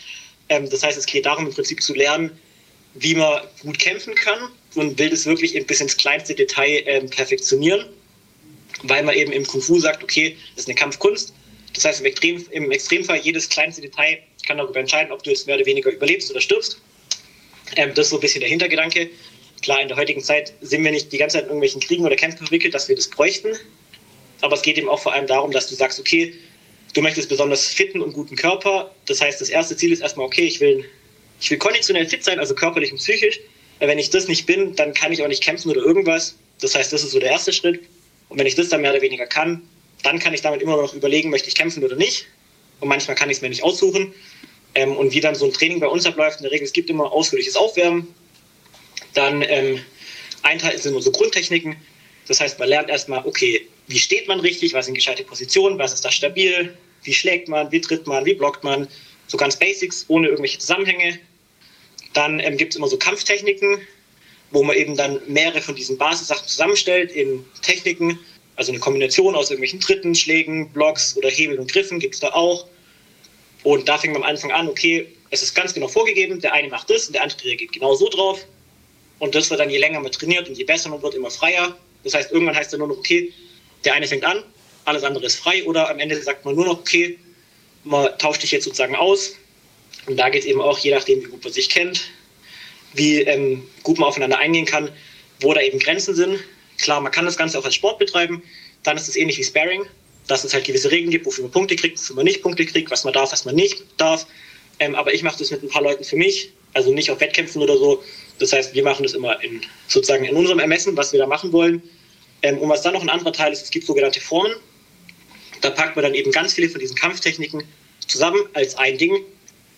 Ähm, das heißt, es geht darum, im Prinzip zu lernen, wie man gut kämpfen kann und will das wirklich bis ins kleinste Detail ähm, perfektionieren, weil man eben im Kung Fu sagt, okay, das ist eine Kampfkunst. Das heißt, im Extremfall jedes kleinste Detail kann darüber entscheiden, ob du jetzt mehr oder weniger überlebst oder stirbst. Ähm, das ist so ein bisschen der Hintergedanke. Klar, in der heutigen Zeit sind wir nicht die ganze Zeit in irgendwelchen Kriegen oder Kämpfen verwickelt, dass wir das bräuchten. Aber es geht eben auch vor allem darum, dass du sagst, okay, du möchtest besonders fitten und guten Körper. Das heißt, das erste Ziel ist erstmal, okay, ich will, ich will konditionell fit sein, also körperlich und psychisch. Weil wenn ich das nicht bin, dann kann ich auch nicht kämpfen oder irgendwas. Das heißt, das ist so der erste Schritt. Und wenn ich das dann mehr oder weniger kann, dann kann ich damit immer noch überlegen, möchte ich kämpfen oder nicht. Und manchmal kann ich es mir nicht aussuchen. Ähm, und wie dann so ein Training bei uns abläuft, in der Regel, es gibt immer ausführliches Aufwärmen. Dann ähm, ein Teil sind so Grundtechniken. Das heißt, man lernt erstmal, okay, wie steht man richtig, was sind gescheite Positionen, was ist da stabil, wie schlägt man, wie tritt man, wie blockt man. So ganz Basics, ohne irgendwelche Zusammenhänge. Dann ähm, gibt es immer so Kampftechniken, wo man eben dann mehrere von diesen Basissachen zusammenstellt in Techniken. Also eine Kombination aus irgendwelchen Tritten, Schlägen, Blocks oder Hebeln und Griffen gibt es da auch. Und da fing man am Anfang an, okay, es ist ganz genau vorgegeben, der eine macht das und der andere reagiert genau so drauf. Und das wird dann, je länger man trainiert und je besser man wird, immer freier. Das heißt, irgendwann heißt es nur noch, okay, der eine fängt an, alles andere ist frei. Oder am Ende sagt man nur noch, okay, man tauscht sich jetzt sozusagen aus. Und da geht es eben auch, je nachdem, wie gut man sich kennt, wie ähm, gut man aufeinander eingehen kann, wo da eben Grenzen sind. Klar, man kann das Ganze auch als Sport betreiben. Dann ist es ähnlich wie Sparring dass es halt gewisse Regeln gibt, wofür man Punkte kriegt, wofür man nicht Punkte kriegt, was man darf, was man nicht darf. Ähm, aber ich mache das mit ein paar Leuten für mich, also nicht auf Wettkämpfen oder so. Das heißt, wir machen das immer in, sozusagen in unserem Ermessen, was wir da machen wollen. Ähm, und was dann noch ein anderer Teil ist, es gibt sogenannte Formen. Da packt man dann eben ganz viele von diesen Kampftechniken zusammen als ein Ding.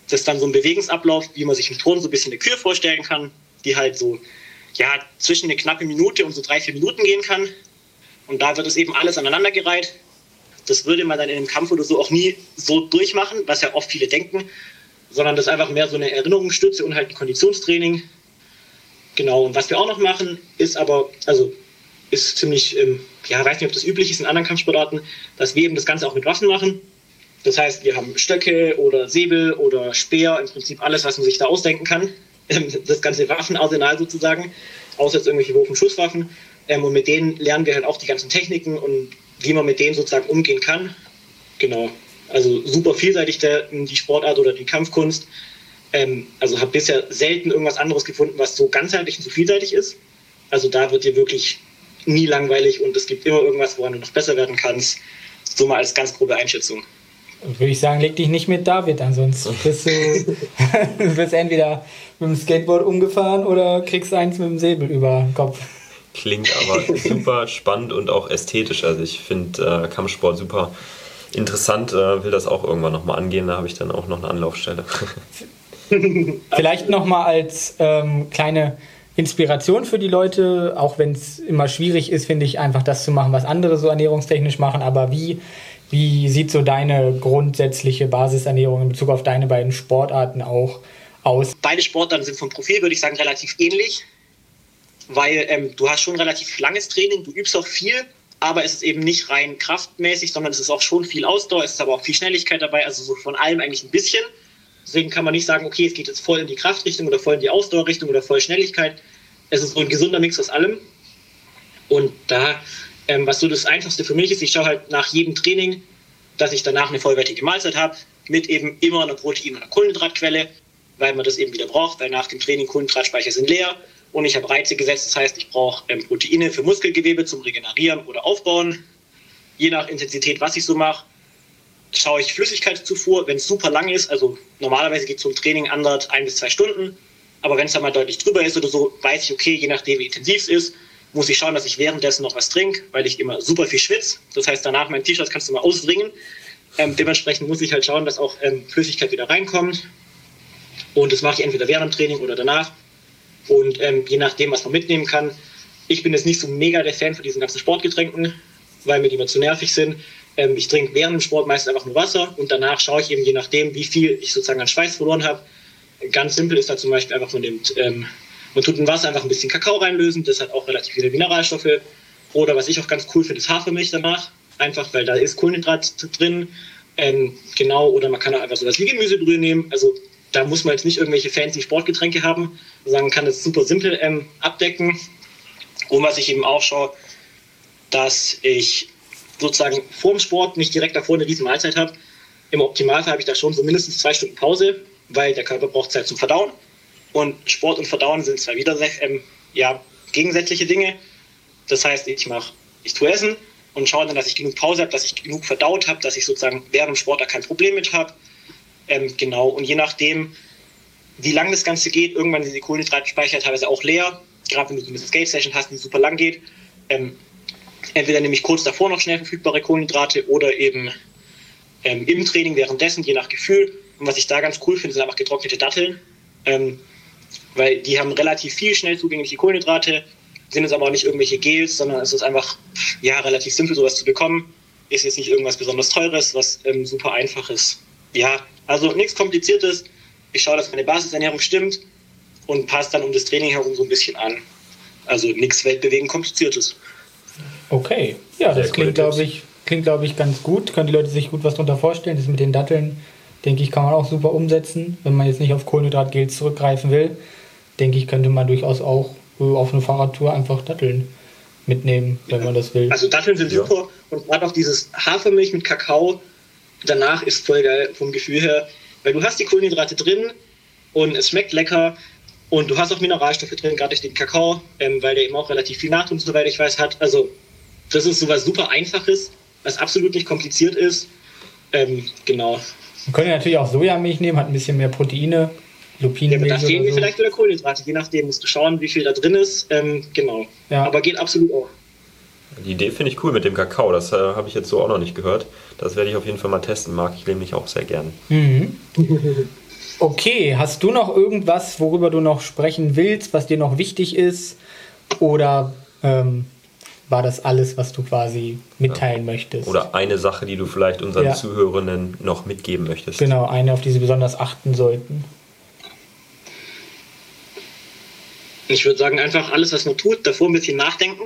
Das ist dann so ein Bewegungsablauf, wie man sich im Ton so ein bisschen eine Kür vorstellen kann, die halt so ja, zwischen eine knappe Minute und so drei, vier Minuten gehen kann. Und da wird es eben alles aneinandergereiht das würde man dann in einem Kampf oder so auch nie so durchmachen, was ja oft viele denken, sondern das ist einfach mehr so eine Erinnerungsstütze und halt ein Konditionstraining. Genau, und was wir auch noch machen, ist aber, also ist ziemlich, ähm, ja, weiß nicht, ob das üblich ist in anderen Kampfsportarten, dass wir eben das Ganze auch mit Waffen machen. Das heißt, wir haben Stöcke oder Säbel oder Speer, im Prinzip alles, was man sich da ausdenken kann. Das ganze Waffenarsenal sozusagen, außer jetzt irgendwelche Wurf- und Schusswaffen. Ähm, und mit denen lernen wir halt auch die ganzen Techniken und wie man mit denen sozusagen umgehen kann. Genau. Also super vielseitig der, die Sportart oder die Kampfkunst. Ähm, also habe bisher selten irgendwas anderes gefunden, was so ganzheitlich und so vielseitig ist. Also da wird dir wirklich nie langweilig und es gibt immer irgendwas, woran du noch besser werden kannst. So mal als ganz grobe Einschätzung. Würde ich sagen, leg dich nicht mit David an, sonst bist du, wirst entweder mit dem Skateboard umgefahren oder kriegst eins mit dem Säbel über den Kopf. Klingt aber super spannend und auch ästhetisch. Also ich finde äh, Kampfsport super interessant, äh, will das auch irgendwann nochmal angehen, da habe ich dann auch noch eine Anlaufstelle. Vielleicht nochmal als ähm, kleine Inspiration für die Leute, auch wenn es immer schwierig ist, finde ich, einfach das zu machen, was andere so ernährungstechnisch machen. Aber wie, wie sieht so deine grundsätzliche Basisernährung in Bezug auf deine beiden Sportarten auch aus? Beide Sportarten sind vom Profil, würde ich sagen, relativ ähnlich, weil ähm, du hast schon relativ langes Training, du übst auch viel, aber es ist eben nicht rein kraftmäßig, sondern es ist auch schon viel Ausdauer, es ist aber auch viel Schnelligkeit dabei, also so von allem eigentlich ein bisschen. Deswegen kann man nicht sagen, okay, es geht jetzt voll in die Kraftrichtung oder voll in die Ausdauerrichtung oder voll Schnelligkeit. Es ist so ein gesunder Mix aus allem. Und da, ähm, was so das Einfachste für mich ist, ich schaue halt nach jedem Training, dass ich danach eine vollwertige Mahlzeit habe, mit eben immer einer Protein- und einer Kohlenhydratquelle, weil man das eben wieder braucht, weil nach dem Training Kohlenhydratspeicher sind leer und ich habe Reize gesetzt, das heißt, ich brauche ähm, Proteine für Muskelgewebe zum Regenerieren oder Aufbauen. Je nach Intensität, was ich so mache, schaue ich Flüssigkeitszufuhr, wenn es super lang ist, also normalerweise geht so ein Training andert ein bis zwei Stunden, aber wenn es dann mal deutlich drüber ist oder so, weiß ich, okay, je nachdem wie intensiv es ist, muss ich schauen, dass ich währenddessen noch was trinke, weil ich immer super viel schwitze. Das heißt, danach mein T-Shirt kannst du mal ausdringen. Ähm, dementsprechend muss ich halt schauen, dass auch ähm, Flüssigkeit wieder reinkommt. Und das mache ich entweder während dem Training oder danach. Und ähm, je nachdem, was man mitnehmen kann. Ich bin jetzt nicht so mega der Fan von diesen ganzen Sportgetränken, weil mir die immer zu nervig sind. Ähm, ich trinke während dem Sport meistens einfach nur Wasser und danach schaue ich eben, je nachdem, wie viel ich sozusagen an Schweiß verloren habe. Ganz simpel ist da zum Beispiel einfach, man nimmt, ähm, man tut in Wasser einfach ein bisschen Kakao reinlösen, das hat auch relativ viele Mineralstoffe. Oder was ich auch ganz cool finde, ist Hafermilch danach. Einfach, weil da ist Kohlenhydrat drin. Ähm, genau, oder man kann auch einfach sowas wie Gemüsebrühe nehmen. Also da muss man jetzt nicht irgendwelche fancy Sportgetränke haben, sondern kann das super simpel ähm, abdecken. Und was ich eben auch schaue, dass ich sozusagen vor dem Sport nicht direkt davor eine riesen Mahlzeit habe. Im Optimalfall habe ich da schon so mindestens zwei Stunden Pause, weil der Körper braucht Zeit zum Verdauen. Und Sport und Verdauen sind zwei wieder ähm, ja, gegensätzliche Dinge. Das heißt, ich mache, ich tue Essen und schaue dann, dass ich genug Pause habe, dass ich genug verdaut habe, dass ich sozusagen während dem Sport da kein Problem mit habe. Ähm, genau. Und je nachdem, wie lang das Ganze geht, irgendwann sind die Kohlenhydratspeicher teilweise auch leer. Gerade wenn du so eine Skate-Session hast, die super lang geht. Ähm, entweder nehme ich kurz davor noch schnell verfügbare Kohlenhydrate oder eben ähm, im Training währenddessen, je nach Gefühl. Und was ich da ganz cool finde, sind einfach getrocknete Datteln. Ähm, weil die haben relativ viel schnell zugängliche Kohlenhydrate, sind jetzt aber auch nicht irgendwelche Gels, sondern es ist einfach ja, relativ simpel, sowas zu bekommen. Ist jetzt nicht irgendwas besonders Teures, was ähm, super einfach ist. Ja, also nichts Kompliziertes. Ich schaue, dass meine Basisernährung stimmt und passe dann um das Training herum so ein bisschen an. Also nichts weltbewegend Kompliziertes. Okay, ja, das klingt, glaube ich, klingt, glaube ich, ganz gut. Können die Leute sich gut was darunter vorstellen. Das mit den Datteln, denke ich, kann man auch super umsetzen. Wenn man jetzt nicht auf Kohlenhydratgels zurückgreifen will, denke ich, könnte man durchaus auch auf eine Fahrradtour einfach Datteln mitnehmen, wenn man das will. Also Datteln sind ja. super und gerade auch dieses Hafermilch mit Kakao danach ist voll geil vom Gefühl her, weil du hast die Kohlenhydrate drin und es schmeckt lecker und du hast auch Mineralstoffe drin, gerade durch den Kakao, ähm, weil der eben auch relativ viel Natrium, soweit ich weiß, hat. Also das ist sowas super Einfaches, was absolut nicht kompliziert ist. Ähm, genau. Man könnte natürlich auch Sojamilch nehmen, hat ein bisschen mehr Proteine. Lupinenmilch. Ja, da fehlen dir so. vielleicht wieder Kohlenhydrate, je nachdem musst du schauen, wie viel da drin ist. Ähm, genau. Ja. Aber geht absolut auch. Die Idee finde ich cool mit dem Kakao, das äh, habe ich jetzt so auch noch nicht gehört. Das werde ich auf jeden Fall mal testen, mag ich nämlich auch sehr gern. Mhm. Okay, hast du noch irgendwas, worüber du noch sprechen willst, was dir noch wichtig ist? Oder ähm, war das alles, was du quasi mitteilen ja. möchtest? Oder eine Sache, die du vielleicht unseren ja. Zuhörenden noch mitgeben möchtest? Genau, eine, auf die sie besonders achten sollten. Ich würde sagen, einfach alles, was man tut, davor ein bisschen nachdenken.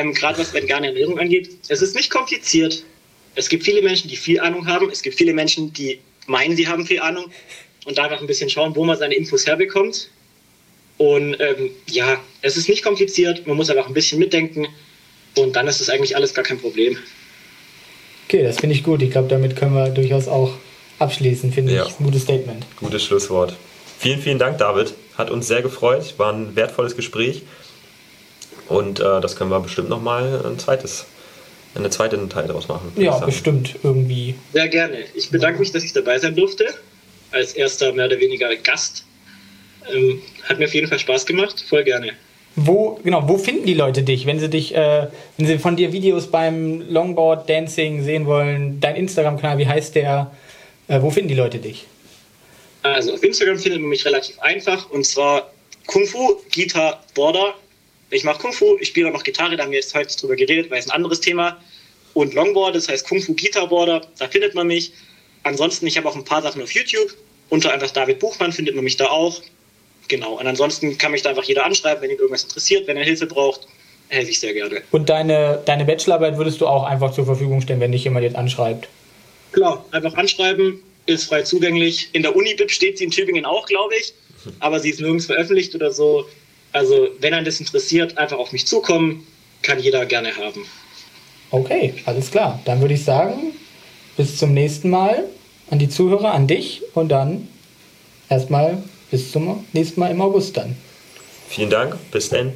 Ähm, Gerade was vegane Ernährung angeht. Es ist nicht kompliziert. Es gibt viele Menschen, die viel Ahnung haben. Es gibt viele Menschen, die meinen, sie haben viel Ahnung. Und da einfach ein bisschen schauen, wo man seine Infos herbekommt. Und ähm, ja, es ist nicht kompliziert. Man muss einfach ein bisschen mitdenken. Und dann ist es eigentlich alles gar kein Problem. Okay, das finde ich gut. Ich glaube, damit können wir durchaus auch abschließen, finde Ja. ich. Ein gutes Statement. Gutes Schlusswort. Vielen, vielen Dank, David. Hat uns sehr gefreut. War ein wertvolles Gespräch. Und äh, das können wir bestimmt nochmal ein zweites, eine zweite Teil daraus machen. Ja, bestimmt irgendwie. Sehr gerne. Ich bedanke mich, dass ich dabei sein durfte. Als erster mehr oder weniger Gast. Ähm, hat mir auf jeden Fall Spaß gemacht. Voll gerne. Wo, genau, wo finden die Leute dich, wenn sie dich, äh, wenn sie von dir Videos beim Longboard Dancing sehen wollen? Dein Instagram-Kanal, wie heißt der? Äh, wo finden die Leute dich? Also auf Instagram findet man mich relativ einfach und zwar Kung Fu, Guitar, Border. Ich mache Kung Fu, ich spiele auch noch Gitarre, da haben wir jetzt heute drüber geredet, weil es ein anderes Thema. Und Longboard, das heißt Kung Fu Guitar Border, da findet man mich. Ansonsten, ich habe auch ein paar Sachen auf YouTube. Unter einfach David Buchmann findet man mich da auch. Genau. Und ansonsten kann mich da einfach jeder anschreiben, wenn ihn irgendwas interessiert, wenn er Hilfe braucht, helfe ich sehr gerne. Und deine, deine Bachelorarbeit würdest du auch einfach zur Verfügung stellen, wenn dich jemand jetzt anschreibt? Klar, einfach anschreiben, ist frei zugänglich. In der Uni-Bib steht sie in Tübingen auch, glaube ich, aber sie ist nirgends veröffentlicht oder so. Also, wenn einen das interessiert, einfach auf mich zukommen, kann jeder gerne haben. Okay, alles klar. Dann würde ich sagen, bis zum nächsten Mal an die Zuhörer, an dich und dann erstmal bis zum nächsten Mal im August dann. Vielen Dank. Bis dann.